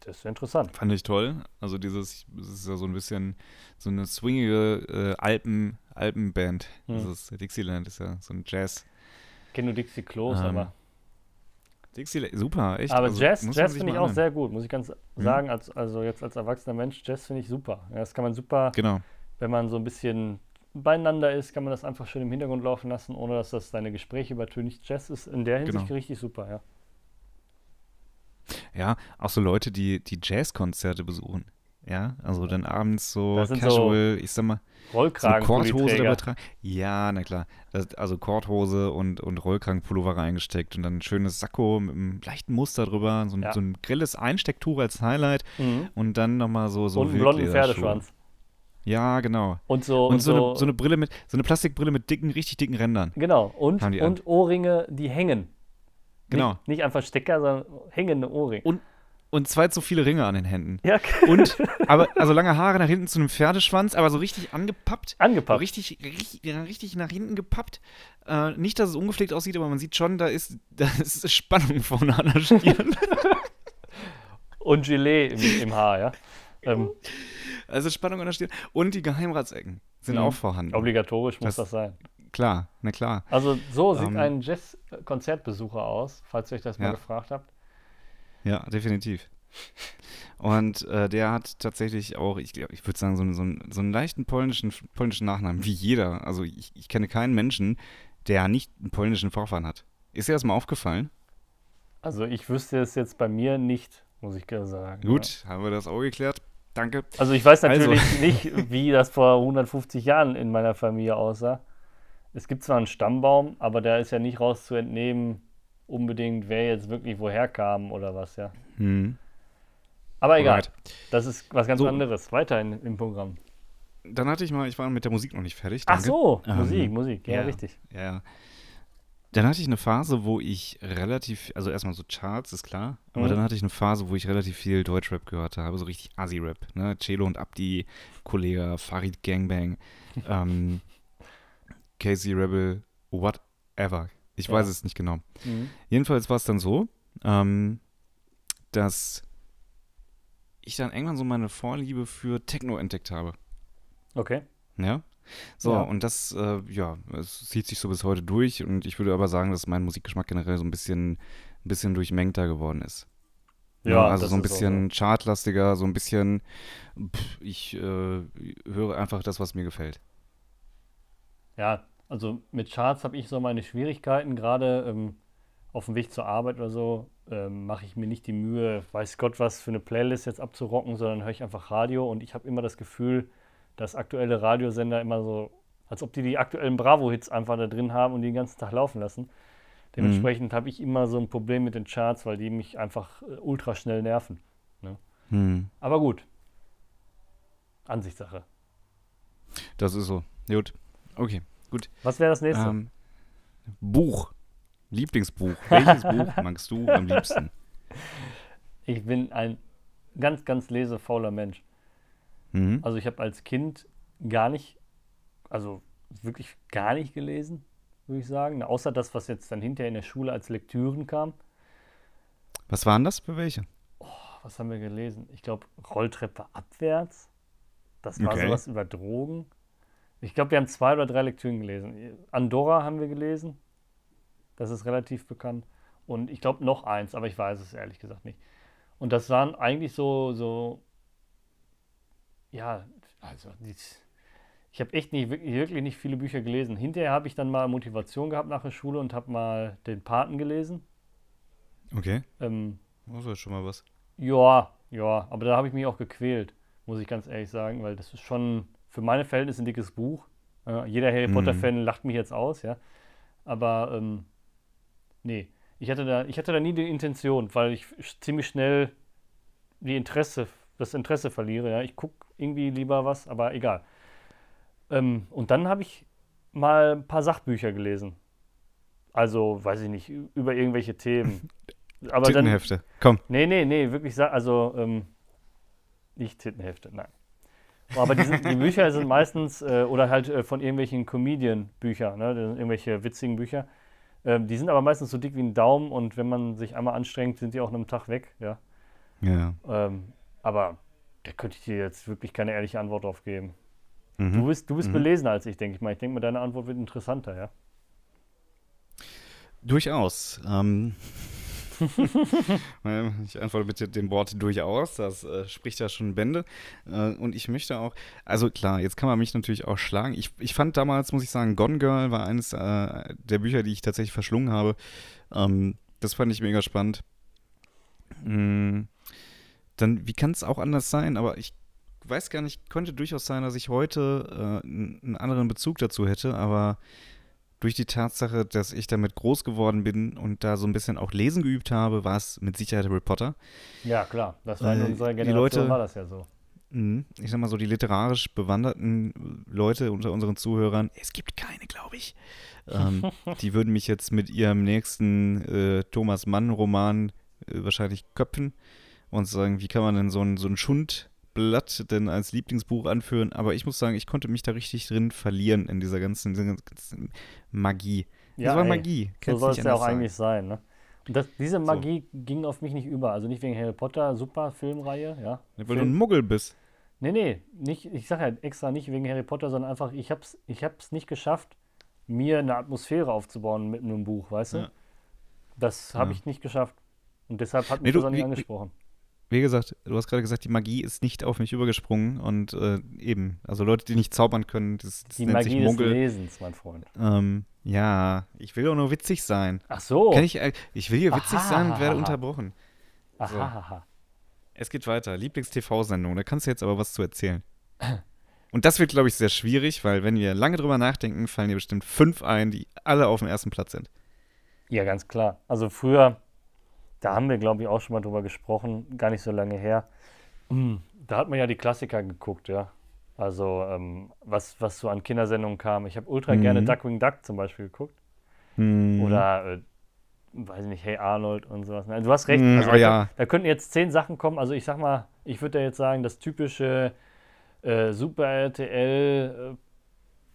Das ist interessant. Fand ich toll. Also dieses, das ist ja so ein bisschen so eine swingige äh, Alpen, Alpenband. Hm. Das ist, Dixieland ist ja so ein Jazz. Ich kenne nur Dixie Klos, Ähm, aber. Dixieland, super, echt. Aber also, Jazz, Jazz finde ich auch sehr gut, muss ich ganz sagen. Als, also jetzt als erwachsener Mensch, Jazz finde ich super. Ja, das kann man super, Genau. wenn man so ein bisschen beieinander ist, kann man das einfach schön im Hintergrund laufen lassen, ohne dass das deine Gespräche übertönigt. Jazz ist in der Hinsicht Genau. richtig super, ja. Ja, auch so Leute, die, die Jazzkonzerte besuchen. Ja, also dann abends so sind so casual, ich sag mal, so Rollkragen, Korthose dabei tragen. Ja, na klar. Das, also Korthose und, und Rollkragenpullover reingesteckt und dann ein schönes Sakko mit einem leichten Muster drüber, so ein, Ja. so ein grelles Einstecktuch als Highlight mhm. und dann nochmal so, so Und einen blonden. Pferdeschwanz. Ja, genau. Und so, Und, so, Eine, so eine Brille mit, so eine Plastikbrille mit dicken, richtig dicken Rändern. Genau, und, an. und Ohrringe, die hängen. Genau. Nicht, nicht einfach Stecker, sondern hängende Ohrringe. Und- Und zwei zu viele Ringe an den Händen. ja, Und, (laughs) aber, also lange Haare nach hinten zu einem Pferdeschwanz, aber so richtig angepappt. Angepappt. richtig, richtig, richtig nach hinten gepappt. Äh, nicht, dass es ungepflegt aussieht, aber man sieht schon, da ist, (laughs) da ist Spannung vorne an der Stirn. (laughs) Und Gelee im, im Haar, ja. Ähm, also Spannung an der Stirn. Und die Geheimratsecken sind Mhm. auch vorhanden. obligatorisch muss Das- das sein. Klar, na klar. Also so sieht Ähm, ein Jazz-Konzertbesucher aus, falls ihr euch das mal Ja. gefragt habt. Ja, definitiv. Und äh, der hat tatsächlich auch, ich, ich würde sagen, so, einen- so, so einen leichten polnischen, polnischen Nachnamen, wie jeder. Also ich, ich kenne keinen Menschen, der nicht einen polnischen Vorfahren hat. Ist dir das mal aufgefallen? Also ich wüsste es jetzt bei mir nicht, muss ich gerne sagen. Gut, haben wir das auch geklärt. Danke. Ja. Also ich weiß Also- natürlich nicht, wie das vor 150 Jahren in meiner Familie aussah. Es gibt zwar einen Stammbaum, aber da ist ja nicht raus zu entnehmen, unbedingt, wer jetzt wirklich woher kam oder was, ja. Hm. Aber egal, Alright. das ist was ganz So. anderes. Weiter in, im Programm. Dann hatte ich mal, ich war mit der Musik noch nicht fertig. Ach Danke. so, Ähm, Musik, Musik, ja, ja. richtig. Ja. Dann hatte ich eine Phase, wo ich relativ, also erstmal so Charts, ist klar, aber Mhm. dann hatte ich eine Phase, wo ich relativ viel Deutschrap gehört habe, so richtig Assi-Rap, ne? Celo und Abdi, Kollega, Farid Gangbang, (laughs) ähm, Casey Rebel, whatever. Ich Ja. weiß es nicht genau. Mhm. Jedenfalls war es dann so, ähm, dass ich dann irgendwann so meine Vorliebe für Techno entdeckt habe. Okay. Ja. So, Ja. und das, äh, ja, es zieht sich so bis heute durch und ich würde aber sagen, dass mein Musikgeschmack generell so ein bisschen, ein bisschen durchmengter geworden ist. Ja, also so ein ist auch bisschen chartlastiger, so ein bisschen, pff, ich äh, höre einfach das, was mir gefällt. Ja, also mit Charts habe ich so meine Schwierigkeiten, gerade ähm, auf dem Weg zur Arbeit oder so, ähm, mache ich mir nicht die Mühe, weiß Gott was für eine Playlist jetzt abzurocken, sondern höre ich einfach Radio und ich habe immer das Gefühl, dass aktuelle Radiosender immer so, als ob die die aktuellen Bravo-Hits einfach da drin haben und die den ganzen Tag laufen lassen. Dementsprechend habe ich immer so ein Problem mit den Charts, weil die mich einfach äh, ultra schnell nerven. Hm, Aber gut. Ansichtssache. das ist so. Gut. Okay. Was wäre das nächste? Ähm, Buch. Lieblingsbuch. Welches (laughs) Buch magst du am liebsten? Ich bin ein ganz, ganz lesefauler Mensch. Mhm. Also ich habe als Kind gar nicht, also wirklich gar nicht gelesen, würde ich sagen. Außer das, was jetzt dann hinterher in der Schule als Lektüren kam. Was waren das für welche? Was haben wir gelesen? Ich glaube, Rolltreppe abwärts. Das war Okay. sowas über Drogen. Ich glaube, wir haben zwei oder drei Lektüren gelesen. Andorra haben wir gelesen. Das ist relativ bekannt. Und ich glaube noch eins, aber ich weiß es ehrlich gesagt nicht. Und das waren eigentlich so, so, ja, also ich habe echt nicht, wirklich, nicht viele Bücher gelesen. Hinterher habe ich dann mal Motivation gehabt nach der Schule und habe mal den Paten gelesen. Okay. Ähm, Das ist schon mal was. ja, ja, aber da habe ich mich auch gequält, muss ich ganz ehrlich sagen, weil das ist schon für meine Verhältnisse ein dickes Buch. Äh, jeder Harry Mhm. Potter-Fan lacht mich jetzt aus, ja. Aber ähm, nee, ich hatte da, ich hatte da nie die Intention, weil ich ziemlich schnell die Interesse, das Interesse verliere. Ja. Ich gucke irgendwie lieber was, aber egal. Ähm, und dann habe ich mal ein paar Sachbücher gelesen. Also, weiß ich nicht, über irgendwelche Themen. (laughs) Aber dann, Tittenhefte. Komm. Nee, nee, nee, wirklich, also ähm, nicht Tittenhefte, nein. Aber die, sind, die Bücher sind meistens, äh, oder halt äh, von irgendwelchen Comedian-Büchern, ne, das sind irgendwelche witzigen Bücher. Ähm, die sind aber meistens so dick wie ein Daumen und wenn man sich einmal anstrengt, sind die auch in einem Tag weg, ja. Ja. Ähm, aber da könnte ich dir jetzt wirklich keine ehrliche Antwort drauf geben. Mhm. Du bist, du bist Mhm. belesener als ich, denke ich mal. Ich denke mal, deine Antwort wird interessanter, ja. Durchaus. Ähm, (laughs) ich antworte mit dem Wort durchaus. Das äh, spricht ja schon Bände. Äh, und ich möchte auch, also klar, jetzt kann man mich natürlich auch schlagen. Ich, ich fand damals, muss ich sagen, Gone Girl war eines äh, der Bücher, die ich tatsächlich verschlungen habe. Ähm, das fand ich mega spannend. Mm, dann, wie kann es auch anders sein? Aber ich weiß gar nicht, könnte durchaus sein, dass ich heute äh, einen anderen Bezug dazu hätte, aber durch die Tatsache, dass ich damit groß geworden bin und da so ein bisschen auch lesen geübt habe, war es mit Sicherheit Harry Potter. Ja, klar. Das war in unserer die Generation Leute- war das ja so. Mhm. Ich sag mal so, die literarisch bewanderten Leute unter unseren Zuhörern, es gibt keine, glaube ich, ähm, (laughs) die würden mich jetzt mit ihrem nächsten äh, Thomas Mann-Roman äh, wahrscheinlich köpfen und sagen, wie kann man denn so ein, so ein Schundblatt denn als Lieblingsbuch anführen? Aber ich muss sagen, ich konnte mich da richtig drin verlieren in dieser ganzen, dieser ganzen Magie. Ja, das war ey. Magie. So Kann's soll es ja auch sagen. eigentlich sein, ne? Und das, diese Magie ging auf mich nicht über. Also nicht wegen Harry Potter, super Filmreihe, ja. Weil du ein Film. Muggel bist. Nee, nee, nicht, ich sage ja extra nicht wegen Harry Potter, sondern einfach, ich hab's, ich hab's nicht geschafft, mir eine Atmosphäre aufzubauen mit einem Buch, weißt du? Ja. Das habe Ja. ich nicht geschafft. Und deshalb hat Nee, mich du- das auch nicht wie- angesprochen. Wie gesagt, du hast gerade gesagt, die Magie ist nicht auf mich übergesprungen und äh, eben, also Leute, die nicht zaubern können, das, das Die nennt Magie sich des Muggel. Lesens, mein Freund. Ähm, ja, ich will doch nur witzig sein. Ach so. Kann ich, äh, ich will hier witzig sein und werde Aha. unterbrochen. so. Aha. Es geht weiter. Lieblings-TV-Sendung, da kannst du jetzt aber was zu erzählen. Und das wird, glaube ich, sehr schwierig, weil wenn wir lange drüber nachdenken, fallen dir bestimmt fünf ein, die alle auf dem ersten Platz sind. Ja, ganz klar. Also früher, da haben wir, glaube ich, auch schon mal drüber gesprochen, gar nicht so lange her. Mm, Da hat man ja die Klassiker geguckt, ja. Also ähm, was, was so an Kindersendungen kam. Ich habe ultra Mhm. gerne Duckwing Duck zum Beispiel geguckt. Hm. Oder, äh, weiß ich nicht, Hey Arnold und sowas. Nein, du hast recht. Mm, Also, oh da, ja. da könnten jetzt zehn Sachen kommen. Also ich sag mal, ich würde da jetzt sagen, das typische äh, Super RTL,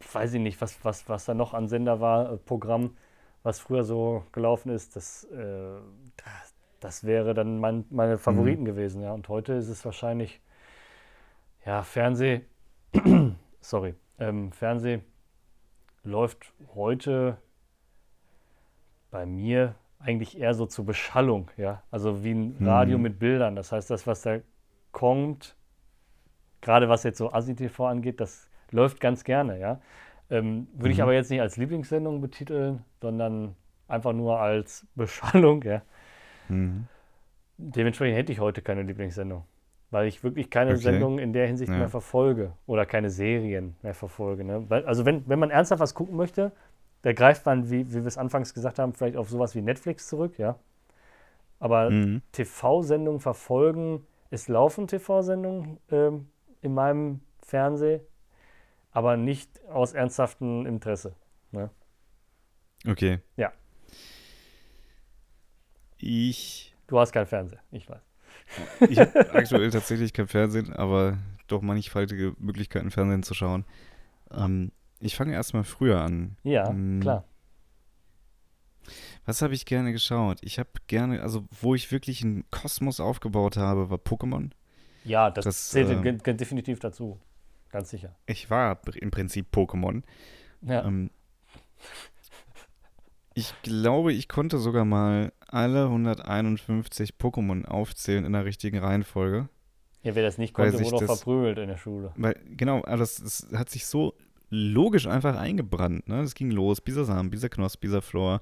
äh, weiß ich nicht, was, was, was da noch an Sender war, äh, Programm, was früher so gelaufen ist, das, äh, das, das wäre dann mein, meine Favoriten gewesen, ja. Und heute ist es wahrscheinlich, ja, Fernseh, (clears throat) sorry, ähm, Fernseh läuft heute bei mir eigentlich eher so zur Beschallung, ja. Also wie ein Radio Mhm. mit Bildern. Das heißt, das, was da kommt, gerade was jetzt so ASI-TV angeht, das läuft ganz gerne, ja. Ähm, würde ich Mhm. aber jetzt nicht als Lieblingssendung betiteln, sondern einfach nur als Beschallung, ja. Mhm. Dementsprechend hätte ich heute keine Lieblingssendung, weil ich wirklich keine Okay. Sendung in der Hinsicht Ja. mehr verfolge oder keine Serien mehr verfolge. Ne? Weil, also wenn, wenn man ernsthaft was gucken möchte, da greift man, wie, wie wir es anfangs gesagt haben, vielleicht auf sowas wie Netflix zurück, ja. Aber Mhm. TV-Sendungen verfolgen, es laufen TV-Sendungen ähm, in meinem Fernseh, aber nicht aus ernsthaftem Interesse. Okay. Ja. Ich, Du hast kein Fernseher, ich weiß. ich habe (laughs) aktuell tatsächlich kein Fernsehen, aber doch mannigfaltige Möglichkeiten, Fernsehen zu schauen. Ähm, ich fange erstmal früher an. Ja, Mm. klar. Was habe ich gerne geschaut? Ich habe gerne, also wo ich wirklich einen Kosmos aufgebaut habe, war Pokémon. Ja, das, Das, zählt äh, definitiv dazu. Ganz sicher. Ich war im Prinzip Pokémon. Ja. Ähm, ich glaube, ich konnte sogar mal alle 151 Pokémon aufzählen in der richtigen Reihenfolge. Ja, wer das nicht konnte, wurde auch das- verprügelt in der Schule. Weil, genau, aber das, das hat sich so logisch einfach eingebrannt. Ne? Es ging los, Bisasam, Bisaknosp, Bisaflor.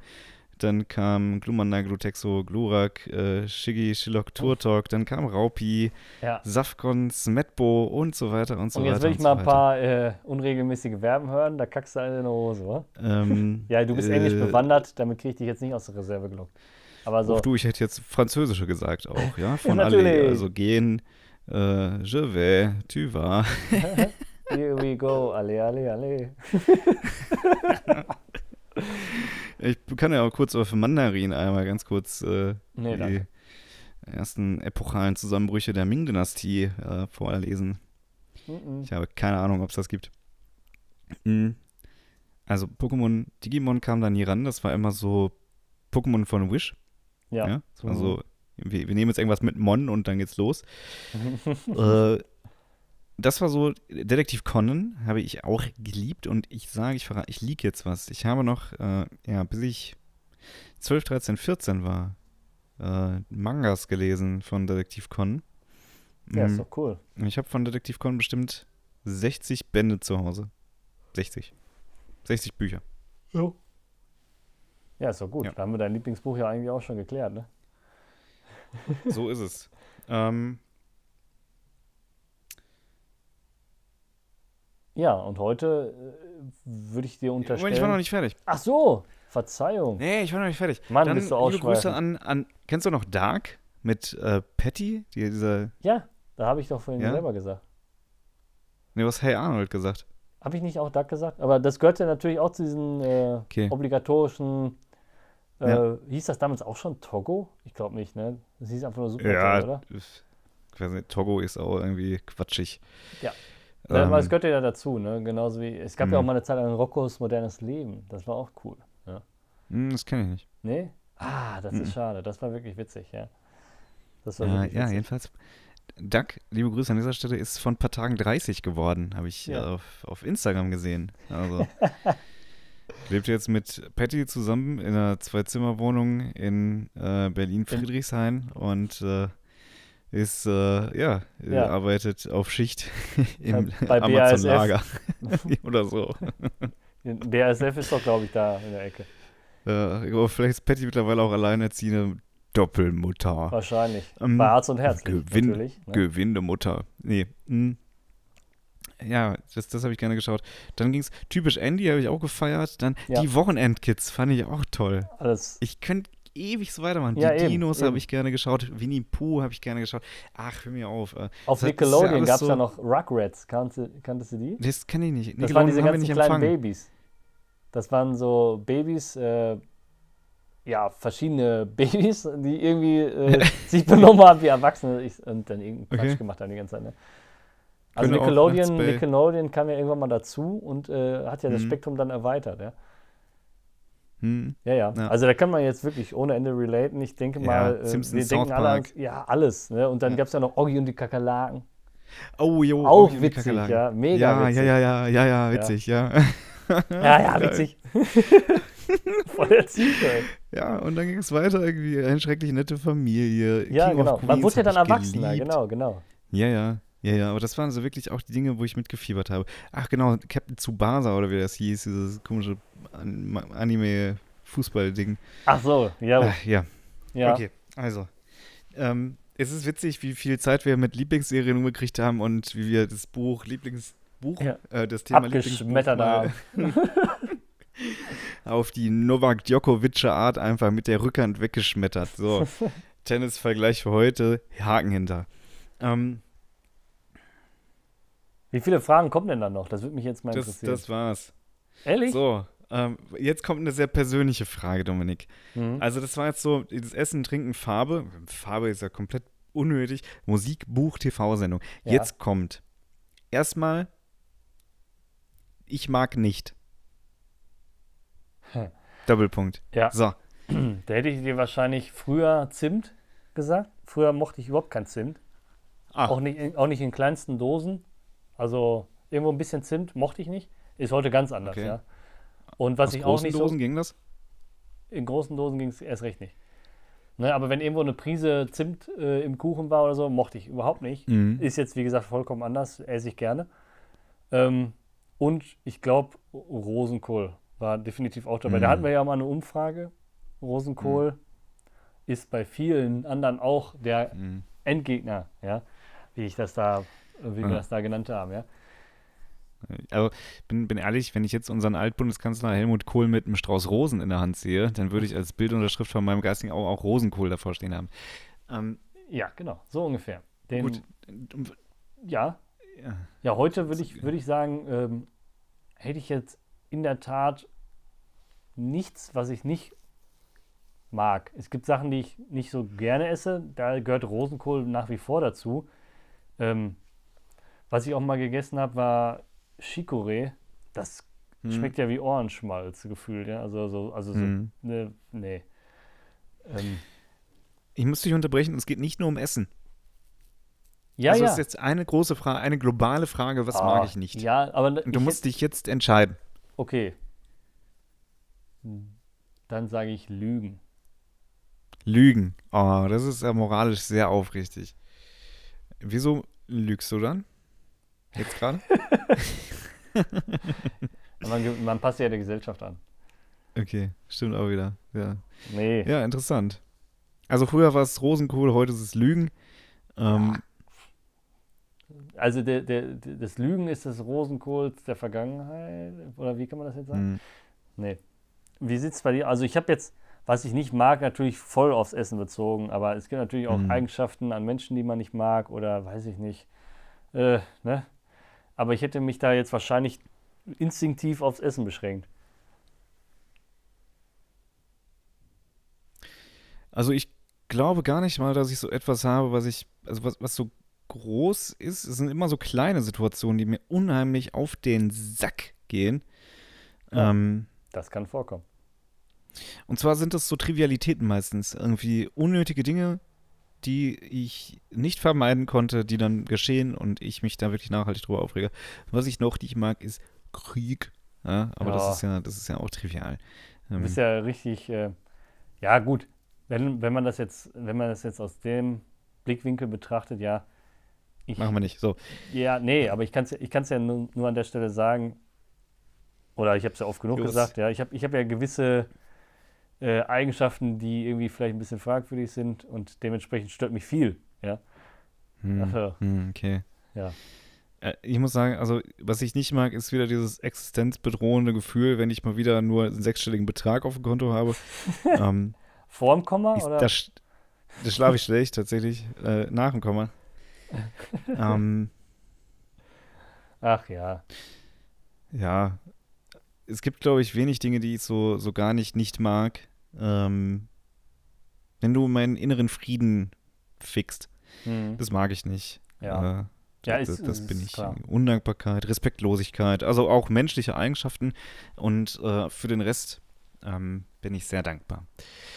Dann kam Glumanda, Glutexo, Glurak, äh, Shiggy, Shilok, Turtok. Dann kam Raupi, Ja. Safkon, Smetbo und so weiter und so Und weiter. jetzt will ich und mal so ein paar äh, unregelmäßige Verben hören, da kackst du alle in die Hose, wa? Ähm, (laughs) Ja, du bist äh, englisch bewandert, damit kriege ich dich jetzt nicht aus der Reserve gelockt. Aber so, Auch du, ich hätte jetzt Französische gesagt auch, ja, (laughs) von alle. Also gehen, äh, je vais, tu vas. (laughs) here we go, alle, alle, alle. (laughs) Ich kann ja auch kurz auf Mandarin einmal ganz kurz äh, Nee, die danke. ersten epochalen Zusammenbrüche der Ming-Dynastie äh, vorlesen. Mhm. Ich habe keine Ahnung, ob es das gibt. Mm. Also Pokémon, Digimon kam da nie ran. Das war immer so Pokémon von Wish. Ja. Ja. Also wir, wir nehmen jetzt irgendwas mit Mon und dann geht's los. (laughs) äh, das war so, Detektiv Conan habe ich auch geliebt und ich sage, ich verrate, ich liege jetzt was. Ich habe noch, äh, ja, bis ich 12, 13, 14 war, äh, Mangas gelesen von Detektiv Conan. ja, ist Mm, doch cool. ich habe von Detektiv Conan bestimmt 60 Bände zu Hause. 60. 60 Bücher. Ja, ist doch gut. Ja. Da haben wir dein Lieblingsbuch ja eigentlich auch schon geklärt, ne? (laughs) So ist es. Ähm, Ja, und heute äh, würde ich dir Moment, unterstellen. ich war noch nicht fertig. Ach so, Verzeihung. Nee, ich war noch nicht fertig. Mann, Dann bist du liebe Grüße an, an, kennst du noch Dark mit äh, Patty? Die, dieser, Ja, da habe ich doch vorhin Ja? selber gesagt. nee, was Hey Arnold gesagt. Habe ich nicht auch Duck gesagt? Aber das gehört ja natürlich auch zu diesen äh, Okay. obligatorischen. Äh, Ja. Hieß das damals auch schon Togo? Ich glaube nicht, ne? Das hieß einfach nur Super Ja, Togo, oder? ich weiß nicht, Togo ist auch irgendwie quatschig. Ja. Ähm, Ja, es gehört ja dazu, ne? Genauso wie. Es gab ja Mhm. auch mal eine Zeit lang Roccos modernes Leben. Das war auch cool. hm, das kenne ich nicht. Nee? Ah, das Mhm. ist schade. Das war wirklich witzig, ja. Das war Ja, wirklich ja, witzig. jedenfalls. Duck, liebe Grüße an dieser Stelle, ist von ein paar Tagen 30 geworden, habe ich Ja. äh, auf, auf Instagram gesehen. Also (laughs) lebt jetzt mit Patty zusammen in einer Zwei-Zimmer-Wohnung in äh, Berlin-Friedrichshain und äh, ist, äh, ja, äh, Ja. arbeitet auf Schicht (laughs) im Amazon-Lager (laughs) oder so. (laughs) BASF ist doch, glaube ich, da in der Ecke. Äh, vielleicht ist Patty mittlerweile auch alleinerziehende Doppelmutter. Wahrscheinlich. Ähm, Bei Arzt und Herz. Gewinn- natürlich. Ne? Gewinde Mutter. Nee. hm. Ja, das, das habe ich gerne geschaut. Dann ging es typisch Andy, habe ich auch gefeiert. Dann Ja. die Wochenendkids fand ich auch toll. Alles. Ich könnte ewig so weitermachen. Ja, die eben, Dinos habe ich gerne geschaut. Winnie Pooh habe ich gerne geschaut. Ach, hör mir auf. äh, Auf das ja Nickelodeon gab es so- ja noch Rugrats. Kannte, kanntest du die? Das kann ich nicht. Das waren diese ganzen kleinen empfangen. Babys. Das waren so Babys, äh, ja, verschiedene (laughs) Babys, die irgendwie äh, (laughs) sich benommen haben wie Erwachsene ich, und dann irgendeinen Quatsch Okay. gemacht haben die ganze Zeit. Ne? Also Nickelodeon, Nickelodeon kam ja irgendwann mal dazu und äh, hat ja das Mhm. Spektrum dann erweitert. Ja? Hm. Ja, ja, Ja. Also da kann man jetzt wirklich ohne Ende relaten. Ich denke Ja, mal, äh, Simpsons, wir denken South alle an, ja, alles. Ne? Und dann Ja. gab es ja noch Oggi und die Kakerlaken. Oh, jo. Auch Oggi witzig, ja, mega ja, witzig. Ja, ja, ja, ja, ja, witzig, ja. Ja, ja, (laughs) witzig. (laughs) Voll der Zufall. Ja, und dann ging es weiter irgendwie. Eine schrecklich nette Familie. Ja, King genau. Man wurde ja dann Erwachsener, genau, genau. Ja, ja. Ja, ja, aber das waren so wirklich auch die Dinge, wo ich mitgefiebert habe. Ach genau, Captain Tsubasa oder wie das hieß, dieses komische An Anime-Fußball-Ding. Ach so, ja, Ach, ja, ja. okay, also. Ähm, es ist witzig, wie viel Zeit wir mit Lieblingsserien umgekriegt haben und wie wir das Buch, Lieblingsbuch, Ja. äh, das Thema Lieblingsbuch (laughs) auf die Novak Djokovic Art einfach mit der Rückhand weggeschmettert. So, (laughs) Tennisvergleich für heute, Haken hinter. Ähm, Wie viele Fragen kommen denn dann noch? Das würde mich jetzt mal das, interessieren. das war's. Ehrlich? So, ähm, jetzt kommt eine sehr persönliche Frage, Dominik. Mhm. Also das war jetzt so, dieses Essen, Trinken, Farbe. Farbe ist ja komplett unnötig. Musik, Buch, TV-Sendung. Ja. Jetzt kommt erstmal, ich mag nicht. Hm. Doppelpunkt. Ja, So, (clears throat) da hätte ich dir wahrscheinlich früher Zimt gesagt. Früher mochte ich überhaupt kein Zimt. Ach. Auch, nicht, auch nicht in kleinsten Dosen. Also irgendwo ein bisschen Zimt mochte ich nicht. Ist heute ganz anders, Okay. ja. Und was aus ich auch großen nicht Dosen so. ging das? In großen Dosen ging es erst recht nicht. Ne, aber wenn irgendwo eine Prise Zimt äh, im Kuchen war oder so, mochte ich überhaupt nicht. Mhm. Ist jetzt, wie gesagt, vollkommen anders, esse ich gerne. Ähm, und ich glaube, Rosenkohl war definitiv auch dabei. Da Mhm. hatten wir ja mal eine Umfrage. Rosenkohl ist bei vielen anderen auch der Mhm. Endgegner, ja, wie ich das da, wie wir Ja. das da genannt haben, ja. Also bin, bin ehrlich, wenn ich jetzt unseren Altbundeskanzler Helmut Kohl mit einem Strauß Rosen in der Hand sehe, dann würde ich als Bildunterschrift von meinem geistigen Auge auch Rosenkohl davor stehen haben. Ähm, Ja, genau, so ungefähr. Den, gut. Ja, Ja. heute würde ich, würde ich sagen, ähm, hätte ich jetzt in der Tat nichts, was ich nicht mag. Es gibt Sachen, die ich nicht so gerne esse. Da gehört Rosenkohl nach wie vor dazu. Ähm, was ich auch mal gegessen habe, war Chicorée. Das Hm. schmeckt ja wie Ohrenschmalz gefühlt. Ja? Also, so, also so, Hm. ne, nee. Ähm, Ich muss dich unterbrechen, es geht nicht nur um Essen. ja, also ja. es ist jetzt eine große Frage, eine globale Frage, was Ah, mag ich nicht? Ja, aber Und du musst dich jetzt entscheiden. Okay. Dann sage ich Lügen. Lügen. Oh, das ist ja moralisch sehr aufrichtig. Wieso lügst du dann? Jetzt gerade? (laughs) Man, man passt ja der Gesellschaft an. okay, stimmt auch wieder. Ja. Nee. ja, interessant. Also früher war es Rosenkohl, heute ist es Lügen. Ähm, Also der, der, das Lügen ist des Rosenkohls der Vergangenheit. Oder wie kann man das jetzt sagen? mh, Nee. Wie sieht es bei dir? Also ich habe jetzt, was ich nicht mag, natürlich voll aufs Essen bezogen, aber es gibt natürlich auch Mhm. Eigenschaften an Menschen, die man nicht mag oder weiß ich nicht. Äh, ne? Aber ich hätte mich da jetzt wahrscheinlich instinktiv aufs Essen beschränkt. Also ich glaube gar nicht mal, dass ich so etwas habe, was ich, also was, was so groß ist. Es sind immer so kleine Situationen, die mir unheimlich auf den Sack gehen. Ja. Ähm, Das kann vorkommen. und zwar sind das so Trivialitäten meistens. Irgendwie unnötige Dinge, die ich nicht vermeiden konnte, die dann geschehen und ich mich da wirklich nachhaltig drüber aufrege. Was ich noch nicht mag, ist Krieg. Ja, aber Ja. das ist ja, das ist ja auch trivial. Du Ähm, bist ja richtig, äh, ja gut, wenn, wenn man das jetzt, wenn man das jetzt aus dem Blickwinkel betrachtet, ja, ich, machen wir nicht. So. ja, nee, aber ich kann es ich kann's ja nur, nur an der Stelle sagen, oder ich habe es ja oft genug Los. gesagt, ja, ich habe ich hab ja gewisse äh, Eigenschaften, die irgendwie vielleicht ein bisschen fragwürdig sind und dementsprechend stört mich viel, ja. Hm, Ach so. hm, okay. Ja. Äh, Ich muss sagen, also was ich nicht mag, ist wieder dieses existenzbedrohende Gefühl, wenn ich mal wieder nur einen sechsstelligen Betrag auf dem Konto habe. (laughs) ähm, Vorm Komma ich, oder? da, da schlafe ich schlecht tatsächlich, äh, nach dem Komma. (laughs) ähm, Ach ja, ja, es gibt, glaube ich, wenig Dinge, die ich so, so gar nicht nicht mag. Ähm, wenn du meinen inneren Frieden fixt, hm. das mag ich nicht. ja, Äh, Ja, das, ist- das bin ich. klar. Undankbarkeit, Respektlosigkeit, also auch menschliche Eigenschaften. Und äh, für den Rest ähm, bin ich sehr dankbar.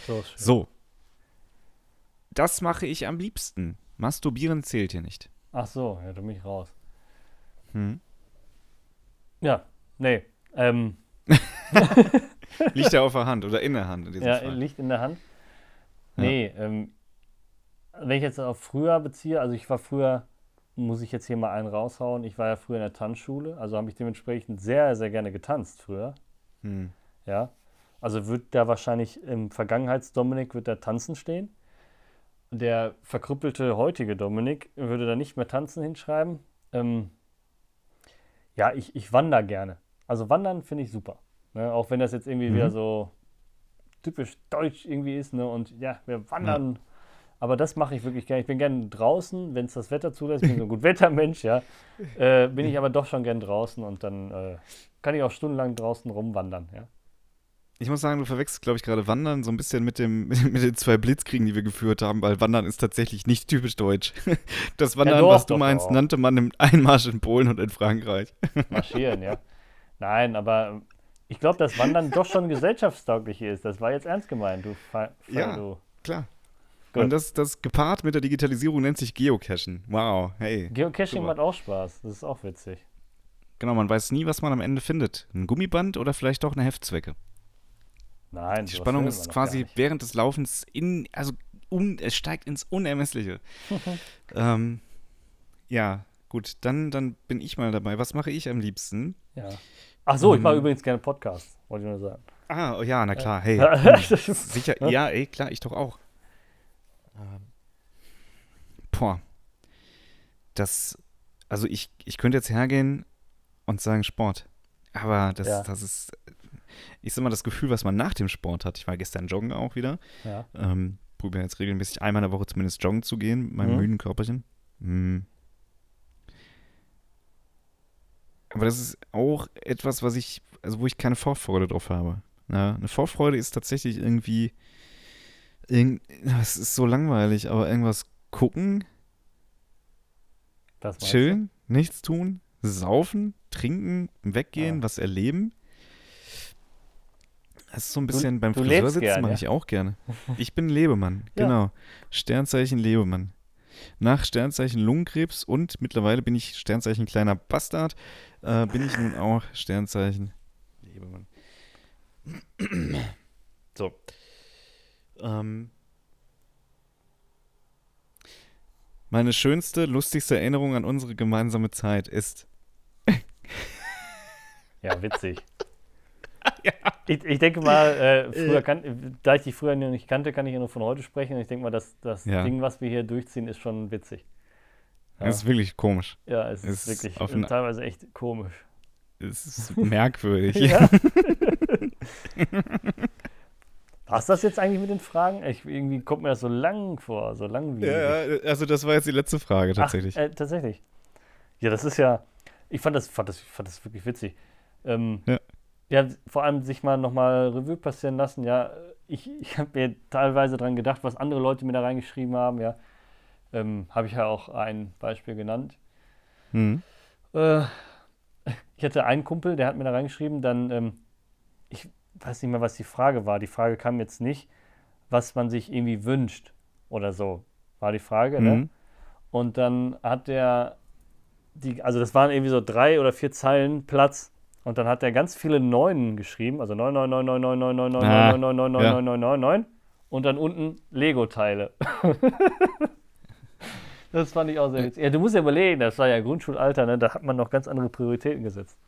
so. So. Das mache ich am liebsten. Masturbieren zählt hier nicht. Ach so, ja, du mich raus. Hm. Ja, nee, ähm, (laughs) (laughs) Liegt ja auf der Hand oder in der Hand in diesem Ja, Fall. liegt in der Hand. Ja. Nee, ähm, wenn ich jetzt auf früher beziehe, also ich war früher, muss ich jetzt hier mal einen raushauen, ich war ja früher in der Tanzschule, also habe ich dementsprechend sehr, sehr gerne getanzt früher, Hm. ja. Also wird da wahrscheinlich im Vergangenheits-Dominik wird da tanzen stehen. Der verkrüppelte heutige Dominik würde da nicht mehr tanzen hinschreiben. Ähm, ja, ich, ich wandere gerne. Also wandern finde ich super. Ne? Auch wenn das jetzt irgendwie Mhm. wieder so typisch deutsch irgendwie ist. Ne? Und ja, wir wandern. Aber das mache ich wirklich gerne. Ich bin gerne draußen, wenn es das Wetter zulässt. Ich bin so ein Gutwettermensch, ja. Äh, bin ich aber doch schon gern draußen und dann äh, kann ich auch stundenlang draußen rumwandern, ja. Ich muss sagen, du verwechselst, glaube ich, gerade Wandern so ein bisschen mit, dem, (laughs) mit den zwei Blitzkriegen, die wir geführt haben, weil Wandern ist tatsächlich nicht typisch deutsch. (laughs) Das Wandern, doch, was du doch, meinst, doch. nannte man im Einmarsch in Polen und in Frankreich. (laughs) marschieren, ja. Nein, aber ich glaube, dass Wandern doch schon gesellschaftstauglich ist. Das war jetzt ernst gemeint, du Fall, Ja. du. Klar. Gut. Und das, das gepaart mit der Digitalisierung nennt sich Geocachen. Wow, hey. Geocaching Super. macht auch Spaß. Das ist auch witzig. Genau, man weiß nie, was man am Ende findet. Ein Gummiband oder vielleicht doch eine Heftzwecke. Nein, Die Spannung ist quasi während des Laufens in, also un, es steigt ins Unermessliche. (laughs) ähm, ja, gut, dann, dann bin ich mal dabei. Was mache ich am liebsten? Ja. Ach so, ich mache Ähm, übrigens gerne Podcasts, wollte ich nur sagen. Ah, oh ja, na klar, hey. (laughs) Hm, sicher, Ja. ey, klar, ich doch auch. Ähm, boah. Das, also ich, ich könnte jetzt hergehen und sagen Sport. Aber das, Ja. das ist, ich sag mal, das Gefühl, was man nach dem Sport hat. Ich war gestern joggen auch wieder. Ja. Ähm, probiere jetzt regelmäßig einmal in der Woche zumindest joggen zu gehen, meinem Mhm. müden Körperchen. Hm. Aber das ist auch etwas, was ich, also wo ich keine Vorfreude drauf habe. Ja, eine Vorfreude ist tatsächlich irgendwie, irgend, es ist so langweilig, aber irgendwas gucken, meinst du? chillen, nichts tun, saufen, trinken, weggehen, Ah. was erleben. Das ist so ein bisschen beim du Friseur lebst sitzen, mache ja? ich auch gerne. (laughs) Ich bin Lebemann, Ja. genau. Sternzeichen Lebemann. Nach Sternzeichen Lungenkrebs und mittlerweile bin ich Sternzeichen kleiner Bastard, äh, bin ich nun auch Sternzeichen Lebemann. (clears throat) So. Ähm, meine schönste, lustigste Erinnerung an unsere gemeinsame Zeit ist. Ja, witzig. (laughs) (laughs) Ich, ich denke mal, äh, früher kan da ich dich früher noch nicht kannte, kann ich ja nur von heute sprechen. Und ich denke mal, das, das Ja. Ding, was wir hier durchziehen, ist schon witzig. Ja, Das ist wirklich komisch. ja es ist, ist wirklich auf äh, teilweise echt komisch. Es ist merkwürdig. Ja. (laughs) (laughs) Das jetzt eigentlich mit den Fragen? Ich, irgendwie kommt mir das so lang vor, so langwierig. Ja, ja, also das war jetzt die letzte Frage tatsächlich. Ach, äh, tatsächlich. Ja, das ist ja. Ich fand das, fand das, fand das wirklich witzig. Ähm, Ja. Ja, vor allem sich mal nochmal Revue passieren lassen. Ja, ich, (laughs) ich habe mir teilweise dran gedacht, was andere Leute mir da reingeschrieben haben. Ja, ähm, habe ich ja auch ein Beispiel genannt. Hm. Äh, (laughs) ich hatte einen Kumpel, der hat mir da reingeschrieben, dann, ähm, ich weiß nicht mehr, was die Frage war. Die Frage kam jetzt nicht, was man sich irgendwie wünscht oder so, war die Frage, ne? Mhm. Und dann hat der, die, also das waren irgendwie so drei oder vier Zeilen Platz. Und dann hat er ganz viele Neunen geschrieben, also 9, 9, 9, 9, 9, 9, 9, 9, Ah, 9, 9, 9, 9, ja. 9, 9, 9, 9. Und dann unten Lego-Teile. das fand ich auch sehr witzig. Ja, du musst ja überlegen, das war ja Grundschulalter, ne? da hat man noch ganz andere Prioritäten gesetzt.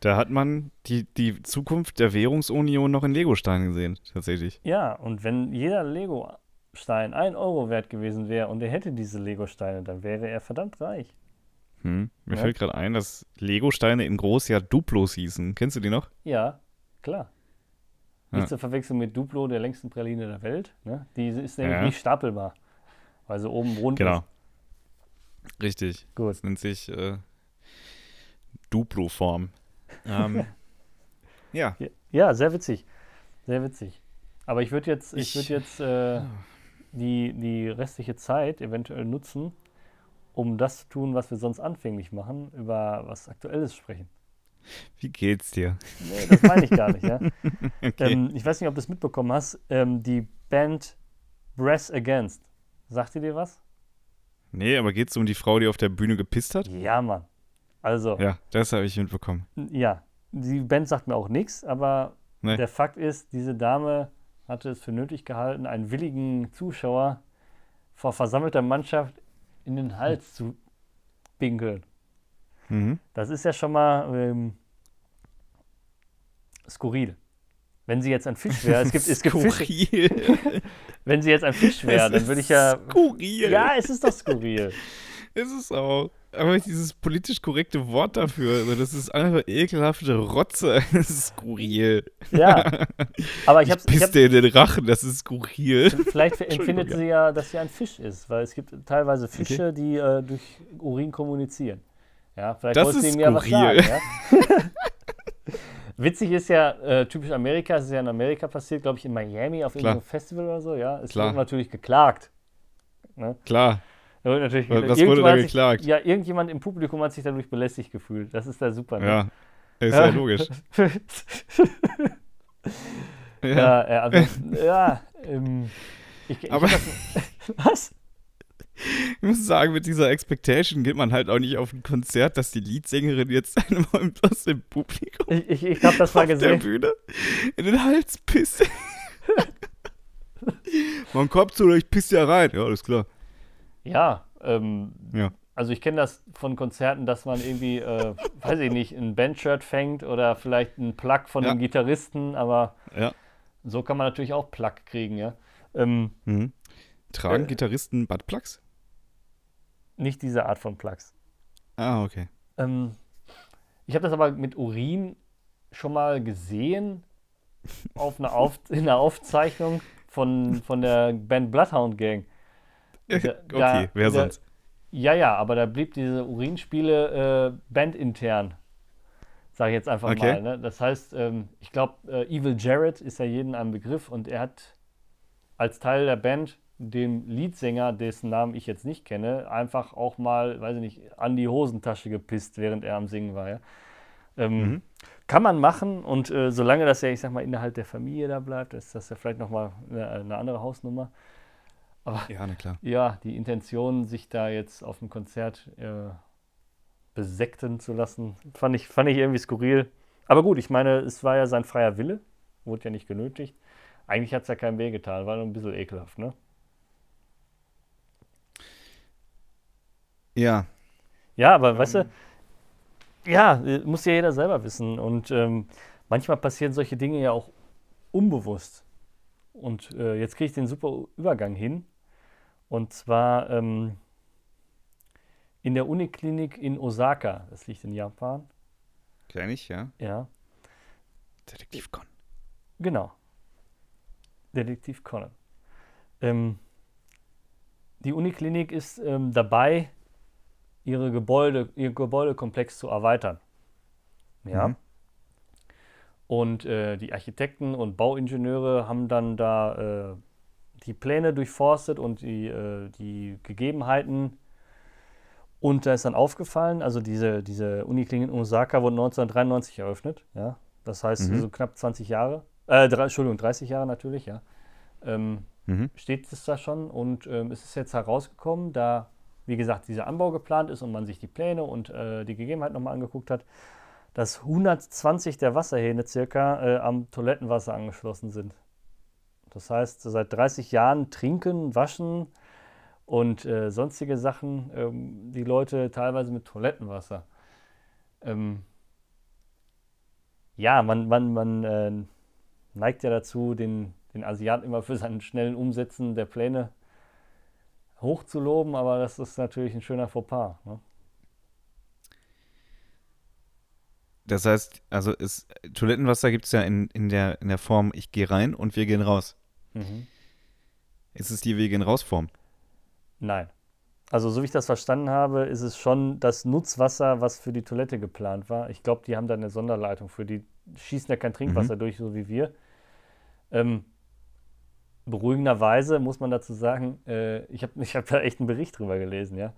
Da hat man die, die Zukunft der Währungsunion noch in Legosteinen gesehen, tatsächlich. Ja, und wenn jeder Lego-Stein 1 Euro wert gewesen wäre und er hätte diese Lego-Steine, dann wäre er verdammt reich. Hm. Mir Ja. fällt gerade ein, dass Legosteine in groß ja Duplos hießen. Kennst du die noch? Ja, klar. Nicht Ja. zu verwechseln mit Duplo, der längsten Praline der Welt. Ne? Die ist nämlich Ja. nicht stapelbar, weil sie oben rund Genau. ist. Richtig. Gut. Das nennt sich äh, Duplo-Form. ähm, (laughs) ja. Ja, sehr witzig. Sehr witzig. Aber ich würde jetzt, ich Ich- würd jetzt äh, die, die restliche Zeit eventuell nutzen, um das zu tun, was wir sonst anfänglich machen, über was Aktuelles sprechen. Wie geht's dir? Nee, das meine ich gar nicht. Ja? (laughs) Okay. ähm, ich weiß nicht, ob du es mitbekommen hast. Ähm, die Band Brass Against. Sagt ihr dir was? nee, aber geht's um die Frau, die auf der Bühne gepisst hat? Ja, Mann. Also, Ja, das habe ich mitbekommen. Ja, die Band sagt mir auch nichts, aber Nee. der Fakt ist, diese Dame hatte es für nötig gehalten, einen willigen Zuschauer vor versammelter Mannschaft in den Hals zu pinkeln. Mhm. Das ist ja schon mal ähm, skurril. Wenn sie jetzt ein Fisch wäre, es gibt, es gibt Fische, Skurril. (laughs) wenn sie jetzt ein Fisch wäre, dann würde ist ich ja. Skurril. Ja, es ist doch skurril. Ist es auch. Aber dieses politisch korrekte Wort dafür, also das ist einfach ekelhafte Rotze. (laughs) Das ist skurril. Ja. Aber (laughs) ich habe Piss hab, dir in den Rachen, das ist skurril. Vielleicht (laughs) empfindet sie ja, dass sie ein Fisch ist, weil es gibt teilweise Fische, die äh, durch Urin kommunizieren. Ja, vielleicht Das wollte sie ja was sagen. Ja? Witzig ist ja, äh, typisch Amerika, es ist ja in Amerika passiert, glaube ich, in Miami auf Klar. irgendeinem Festival oder so, ja. Es wird natürlich geklagt. Klar. Da wird natürlich Was- wurde da hat sich- geklagt? Ja, irgendjemand im Publikum hat sich dadurch belästigt gefühlt. Das ist da super. Ne? Ja. Ist ja, Ja. logisch. (laughs) Ja. ja, ja, also, (laughs) ja, ähm, ich, ich Aber- hab das, (laughs) was? Ich muss sagen, mit dieser Expectation geht man halt auch nicht auf ein Konzert, dass die Leadsängerin jetzt einem aus dem Publikum Ich, ich, ich habe das mal auf der gesehen. Bühne in den Hals pisst. Man kommt zu, ich piss ja rein. Ja, alles klar. Ja, ähm, Ja. also ich kenne das von Konzerten, dass man irgendwie, äh, (laughs) weiß ich nicht, ein Bandshirt fängt oder vielleicht einen Plug von Ja. einem Gitarristen, aber Ja. so kann man natürlich auch Plug kriegen, ja. Ähm, Mhm. Tragen Äh. Gitarristen Buttplugs? nicht diese Art von Plugs. Ah, okay. Ähm, ich habe das aber mit Urin schon mal gesehen auf einer auf, in einer Aufzeichnung von, von der Band Bloodhound Gang. (laughs) Okay, da- wer sonst? Ja, ja, aber da blieb diese Urinspiele äh, bandintern, sage ich jetzt einfach Okay. mal. Ne? Das heißt, ähm, ich glaube, äh, Evil Jared ist ja jedem ein Begriff und er hat als Teil der Band dem Leadsänger, dessen Namen ich jetzt nicht kenne, einfach auch mal, weiß ich nicht, an die Hosentasche gepisst, während er am Singen war. Ja? Ähm, Mhm. Kann man machen und äh, solange das ja, ich sag mal, innerhalb der Familie da bleibt, ist das ja vielleicht nochmal eine, eine andere Hausnummer. Ja, na klar. Ja, die Intention, sich da jetzt auf dem Konzert äh, besekten zu lassen, fand ich, fand ich irgendwie skurril. Aber gut, ich meine, es war ja sein freier Wille, wurde ja nicht genötigt. Eigentlich hat es ja keinem weh getan, war nur ein bisschen ekelhaft, ne? Ja, Ja, aber weißt du, ja, äh, muss ja jeder selber wissen. Und ähm, manchmal passieren solche Dinge ja auch unbewusst. Und äh, jetzt kriege ich den super Übergang hin. Und zwar ähm, in der Uniklinik in Osaka, das liegt in Japan. kenn ich, ja. Ja, Detektiv Con. genau. Detektiv Conan. Ähm, die Uniklinik ist ähm, dabei, ihre Gebäude, ihr Gebäudekomplex zu erweitern. Ja. Mhm. Und äh, die Architekten und Bauingenieure haben dann da äh, die Pläne durchforstet und die, äh, die Gegebenheiten. Und da ist dann aufgefallen, also diese, diese Uniklinik in Osaka wurde 1993 eröffnet. Ja? Das heißt, Mhm. so knapp 20 Jahre. Äh, drei, Entschuldigung, 30 Jahre natürlich, ja. Ähm, Mhm. steht es da schon und ähm, es ist jetzt herausgekommen, da, wie gesagt, dieser Anbau geplant ist und man sich die Pläne und äh, die Gegebenheiten nochmal angeguckt hat, dass 120 der Wasserhähne circa äh, am Toilettenwasser angeschlossen sind. Das heißt, seit 30 Jahren trinken, waschen und äh, sonstige Sachen ähm, die Leute teilweise mit Toilettenwasser. Ähm, ja, man, man, man äh, neigt ja dazu, den, den Asiaten immer für seinen schnellen Umsetzen der Pläne hochzuloben, aber das ist natürlich ein schöner Fauxpas. Ne? Das heißt, also ist, Toilettenwasser gibt es ja in, in, der, in der Form, ich gehe rein und wir gehen raus. Mhm. Ist es die Wir gehen raus Form? Nein. Also, so wie ich das verstanden habe, ist es schon das Nutzwasser, was für die Toilette geplant war. Ich glaube, die haben da eine Sonderleitung für. Die schießen ja kein Trinkwasser durch, so wie wir. Ähm, beruhigenderweise muss man dazu sagen, äh, ich habe ich hab da echt einen Bericht drüber gelesen, ja.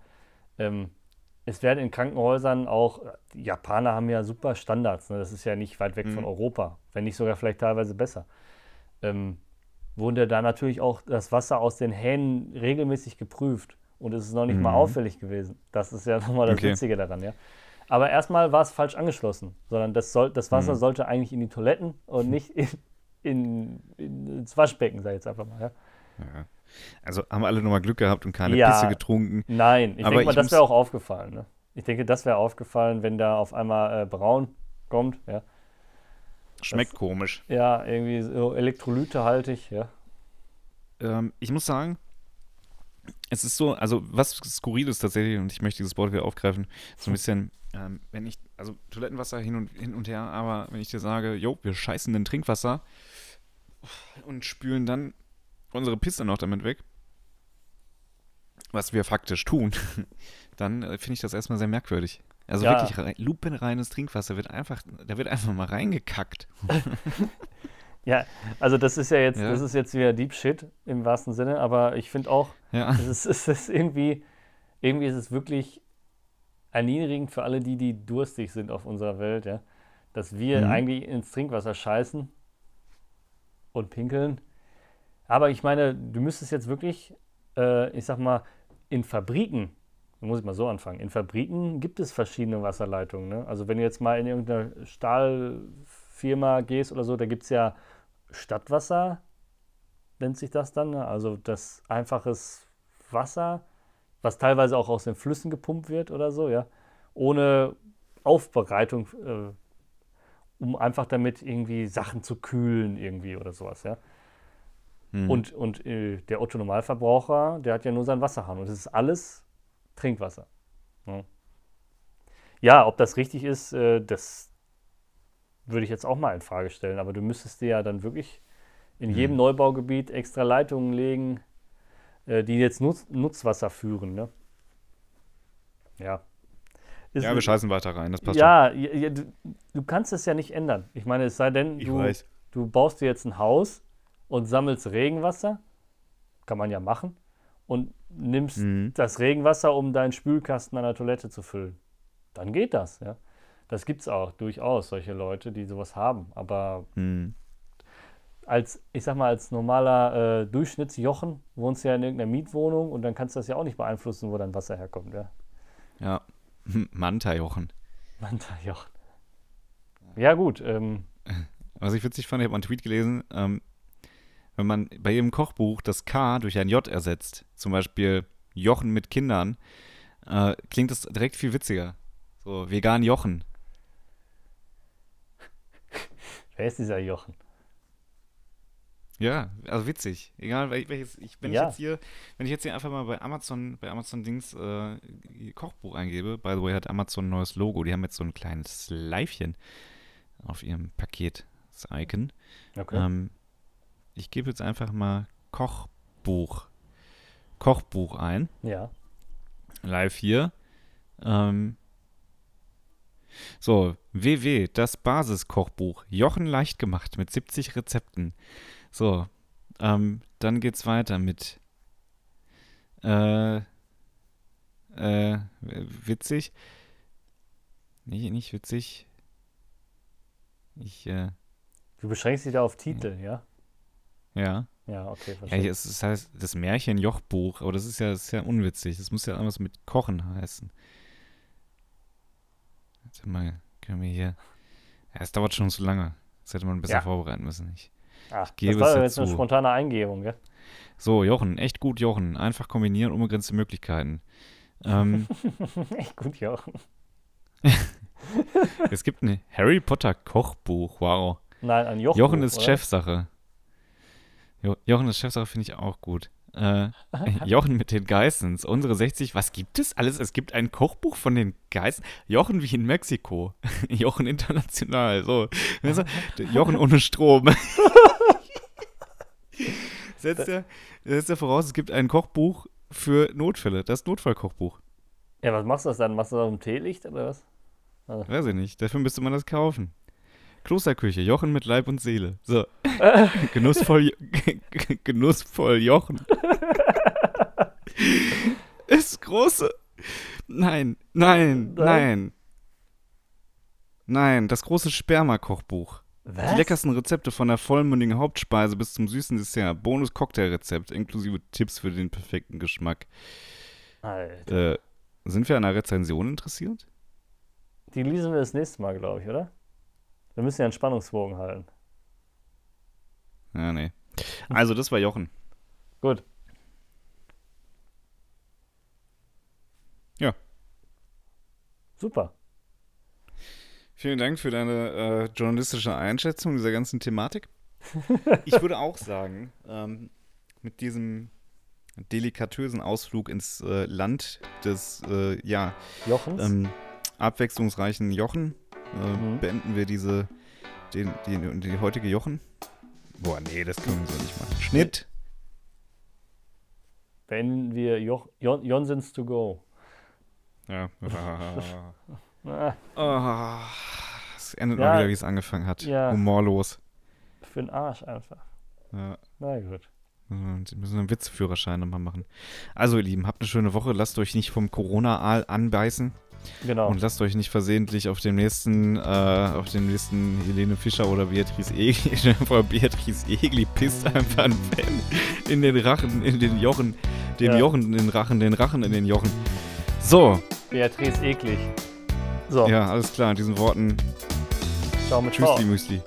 Ähm, es werden in Krankenhäusern auch, die Japaner haben ja super Standards, ne? das ist ja nicht weit weg von Mhm. Europa, wenn nicht sogar vielleicht teilweise besser. Ähm, wurde da natürlich auch das Wasser aus den Hähnen regelmäßig geprüft und es ist noch nicht mal Mhm. auffällig gewesen. Das ist ja (laughs) nochmal das Okay. Witzige daran, ja. Aber erstmal war es falsch angeschlossen, sondern das, soll, das Wasser Mhm. sollte eigentlich in die Toiletten und (laughs) nicht in, in, in, ins Waschbecken, sag ich jetzt einfach mal. Ja. Ja. Also haben alle nochmal Glück gehabt und keine Ja. Pisse getrunken. Nein, ich denke mal, ich das wäre auch aufgefallen. Ne? Ich denke, das wäre aufgefallen, wenn da auf einmal äh, braun kommt. Ja, Schmeckt komisch. ja irgendwie so elektrolytehaltig. Ja. Ähm, ich muss sagen, es ist so, also was skurril ist tatsächlich, und ich möchte dieses Wort wieder aufgreifen, so ein bisschen, ähm, wenn ich, also Toilettenwasser hin und, hin und her, aber wenn ich dir sage, jo, wir scheißen in Trinkwasser und spülen dann unsere Pisse noch damit weg, was wir faktisch tun, (laughs) dann äh, finde ich das erstmal sehr merkwürdig. Also Ja. wirklich rein, lupenreines Trinkwasser wird einfach, da wird einfach mal reingekackt. (laughs) ja, also das ist ja jetzt, Ja. das ist jetzt wieder Deep Shit im wahrsten Sinne, aber ich finde auch, Ja. es ist, es ist irgendwie, irgendwie ist es wirklich erniedrigend für alle die, die durstig sind auf unserer Welt, ja, dass wir Mhm. eigentlich ins Trinkwasser scheißen und pinkeln. Aber ich meine, du müsstest jetzt wirklich, äh, ich sag mal, in Fabriken, muss ich mal so anfangen, in Fabriken gibt es verschiedene Wasserleitungen. Ne? Also wenn du jetzt mal in irgendeine Stahlfirma gehst oder so, da gibt es ja Stadtwasser, nennt sich das dann. Ne? Also das einfaches Wasser, was teilweise auch aus den Flüssen gepumpt wird oder so, ja, ohne Aufbereitung, äh, um einfach damit irgendwie Sachen zu kühlen irgendwie oder sowas, ja. Hm. Und, und äh, der Otto Normalverbraucher, der hat ja nur seinen Wasserhahn und das ist alles Trinkwasser. Ja, ja ob das richtig ist, äh, das würde ich jetzt auch mal in Frage stellen. Aber du müsstest dir ja dann wirklich in Hm. jedem Neubaugebiet extra Leitungen legen, äh, die jetzt Nutz Nutzwasser führen. Ne? Ja. Ist ja, wir scheißen weiter rein, das passt ja, ja, du, du kannst es ja nicht ändern. Ich meine, es sei denn, du, du baust dir jetzt ein Haus und sammelst Regenwasser, kann man ja machen, und nimmst Mhm. das Regenwasser, um deinen Spülkasten an der Toilette zu füllen. Dann geht das, ja. Das gibt es auch durchaus, solche Leute, die sowas haben. Aber Hm. als, ich sag mal, als normaler äh, Durchschnittsjochen wohnst du ja in irgendeiner Mietwohnung und dann kannst du das ja auch nicht beeinflussen, wo dein Wasser herkommt, ja. Ja. Manta-Jochen. Manta-Jochen. Ja, gut. Ähm, (laughs) Was ich witzig fand, ich habe einen Tweet gelesen, ähm, wenn man bei jedem Kochbuch das K durch ein J ersetzt, zum Beispiel Jochen mit Kindern, äh, klingt das direkt viel witziger. So, vegan Jochen. (laughs) wer ist dieser Jochen? Ja, also witzig. Egal wel- welches, ich, wenn Ja. ich jetzt hier, wenn ich jetzt hier einfach mal bei Amazon, bei Amazon Dings äh, Kochbuch eingebe, by the way hat Amazon ein neues Logo, die haben jetzt so ein kleines Leifchen auf ihrem Paket, das Icon. Okay. Ähm, ich gebe jetzt einfach mal Kochbuch, Kochbuch ein, ja. live hier. Ähm, so, WW, das Basiskochbuch, Jochen leicht gemacht mit 70 Rezepten. So, ähm, dann geht's weiter mit äh, äh, witzig. Nee, nicht witzig. Ich, äh, Du beschränkst dich da auf Titel, ja? Ja. Ja, okay, Ja, verstehe. hier ist, es heißt das Märchen-Jochbuch, aber das ist ja, das ist ja unwitzig. Das muss ja irgendwas mit Kochen heißen. Warte mal, können wir hier. Ja, es dauert schon zu lange. Das hätte man besser Ja. vorbereiten müssen. Ich. Ah, gebe das war es jetzt eine dazu. spontane Eingebung, ja? So, Jochen, echt gut, Jochen. Einfach kombinieren, unbegrenzte Möglichkeiten. Ähm, (laughs) Echt gut, Jochen. (laughs) es gibt ein Harry Potter Kochbuch. Wow. Nein, ein Jochen. Jochen ist oder? Chefsache. Jo Jochen ist Chefsache, finde ich auch gut. Äh, (laughs) Jochen mit den Geissens. Unsere 60. Was gibt es alles? Es gibt ein Kochbuch von den Geißen. Jochen wie in Mexiko. (laughs) Jochen international. So. Jochen ohne Strom. (laughs) setzt er, setzt er voraus, es gibt ein Kochbuch für Notfälle. Das Notfallkochbuch. Ja, was machst du das dann? Machst du das auf dem Teelicht oder was? Weiß ich nicht. Dafür müsste man das kaufen. Klosterküche, Jochen mit Leib und Seele. So. (laughs) Genussvoll, (laughs) genussvoll Jochen. (laughs) Ist große. Nein, nein, Nein? nein. Nein, das große Sperma-Kochbuch. Die Was? leckersten Rezepte von der vollmündigen Hauptspeise bis zum süßen Dessert. Bonus-Cocktailrezept inklusive Tipps für den perfekten Geschmack. Alter. Äh, sind wir an einer Rezension interessiert? Die lesen wir das nächste Mal, glaube ich, oder? Wir müssen ja einen Spannungsbogen halten. Ja, nee. Also, das war Jochen. Gut. Ja. Super. Vielen Dank für deine äh, journalistische Einschätzung dieser ganzen Thematik. (laughs) Ich würde auch sagen, ähm, mit diesem delikatösen Ausflug ins äh, Land des, äh, ja, Jochens? ähm, abwechslungsreichen Jochen äh, Mhm. beenden wir diese, den, die, die heutige Jochen. Boah, nee, das können wir so nicht machen. Schnitt. Beenden wir Joch Jon Jonsens to go. Ja. (laughs) Ah, Ah, es endet Ja. mal wieder, wie es angefangen hat. Ja. Humorlos. für den Arsch einfach. Ja. Na gut. Wir müssen einen Witzführerschein nochmal machen. Also, ihr Lieben, habt eine schöne Woche. Lasst euch nicht vom Corona-Aal anbeißen. Genau. Und lasst euch nicht versehentlich auf dem nächsten, äh, auf dem nächsten Helene Fischer oder Beatrice Egli, (laughs) vor, Beatrice Egli pisst einfach einen Fan in den Rachen, in den Jochen, dem Ja. Jochen in den Rachen, den Rachen in den Jochen. So, Beatrice eklig. So, ja, alles klar, in diesen Worten. ciao mit Ciao. Tschüssli, Müsli.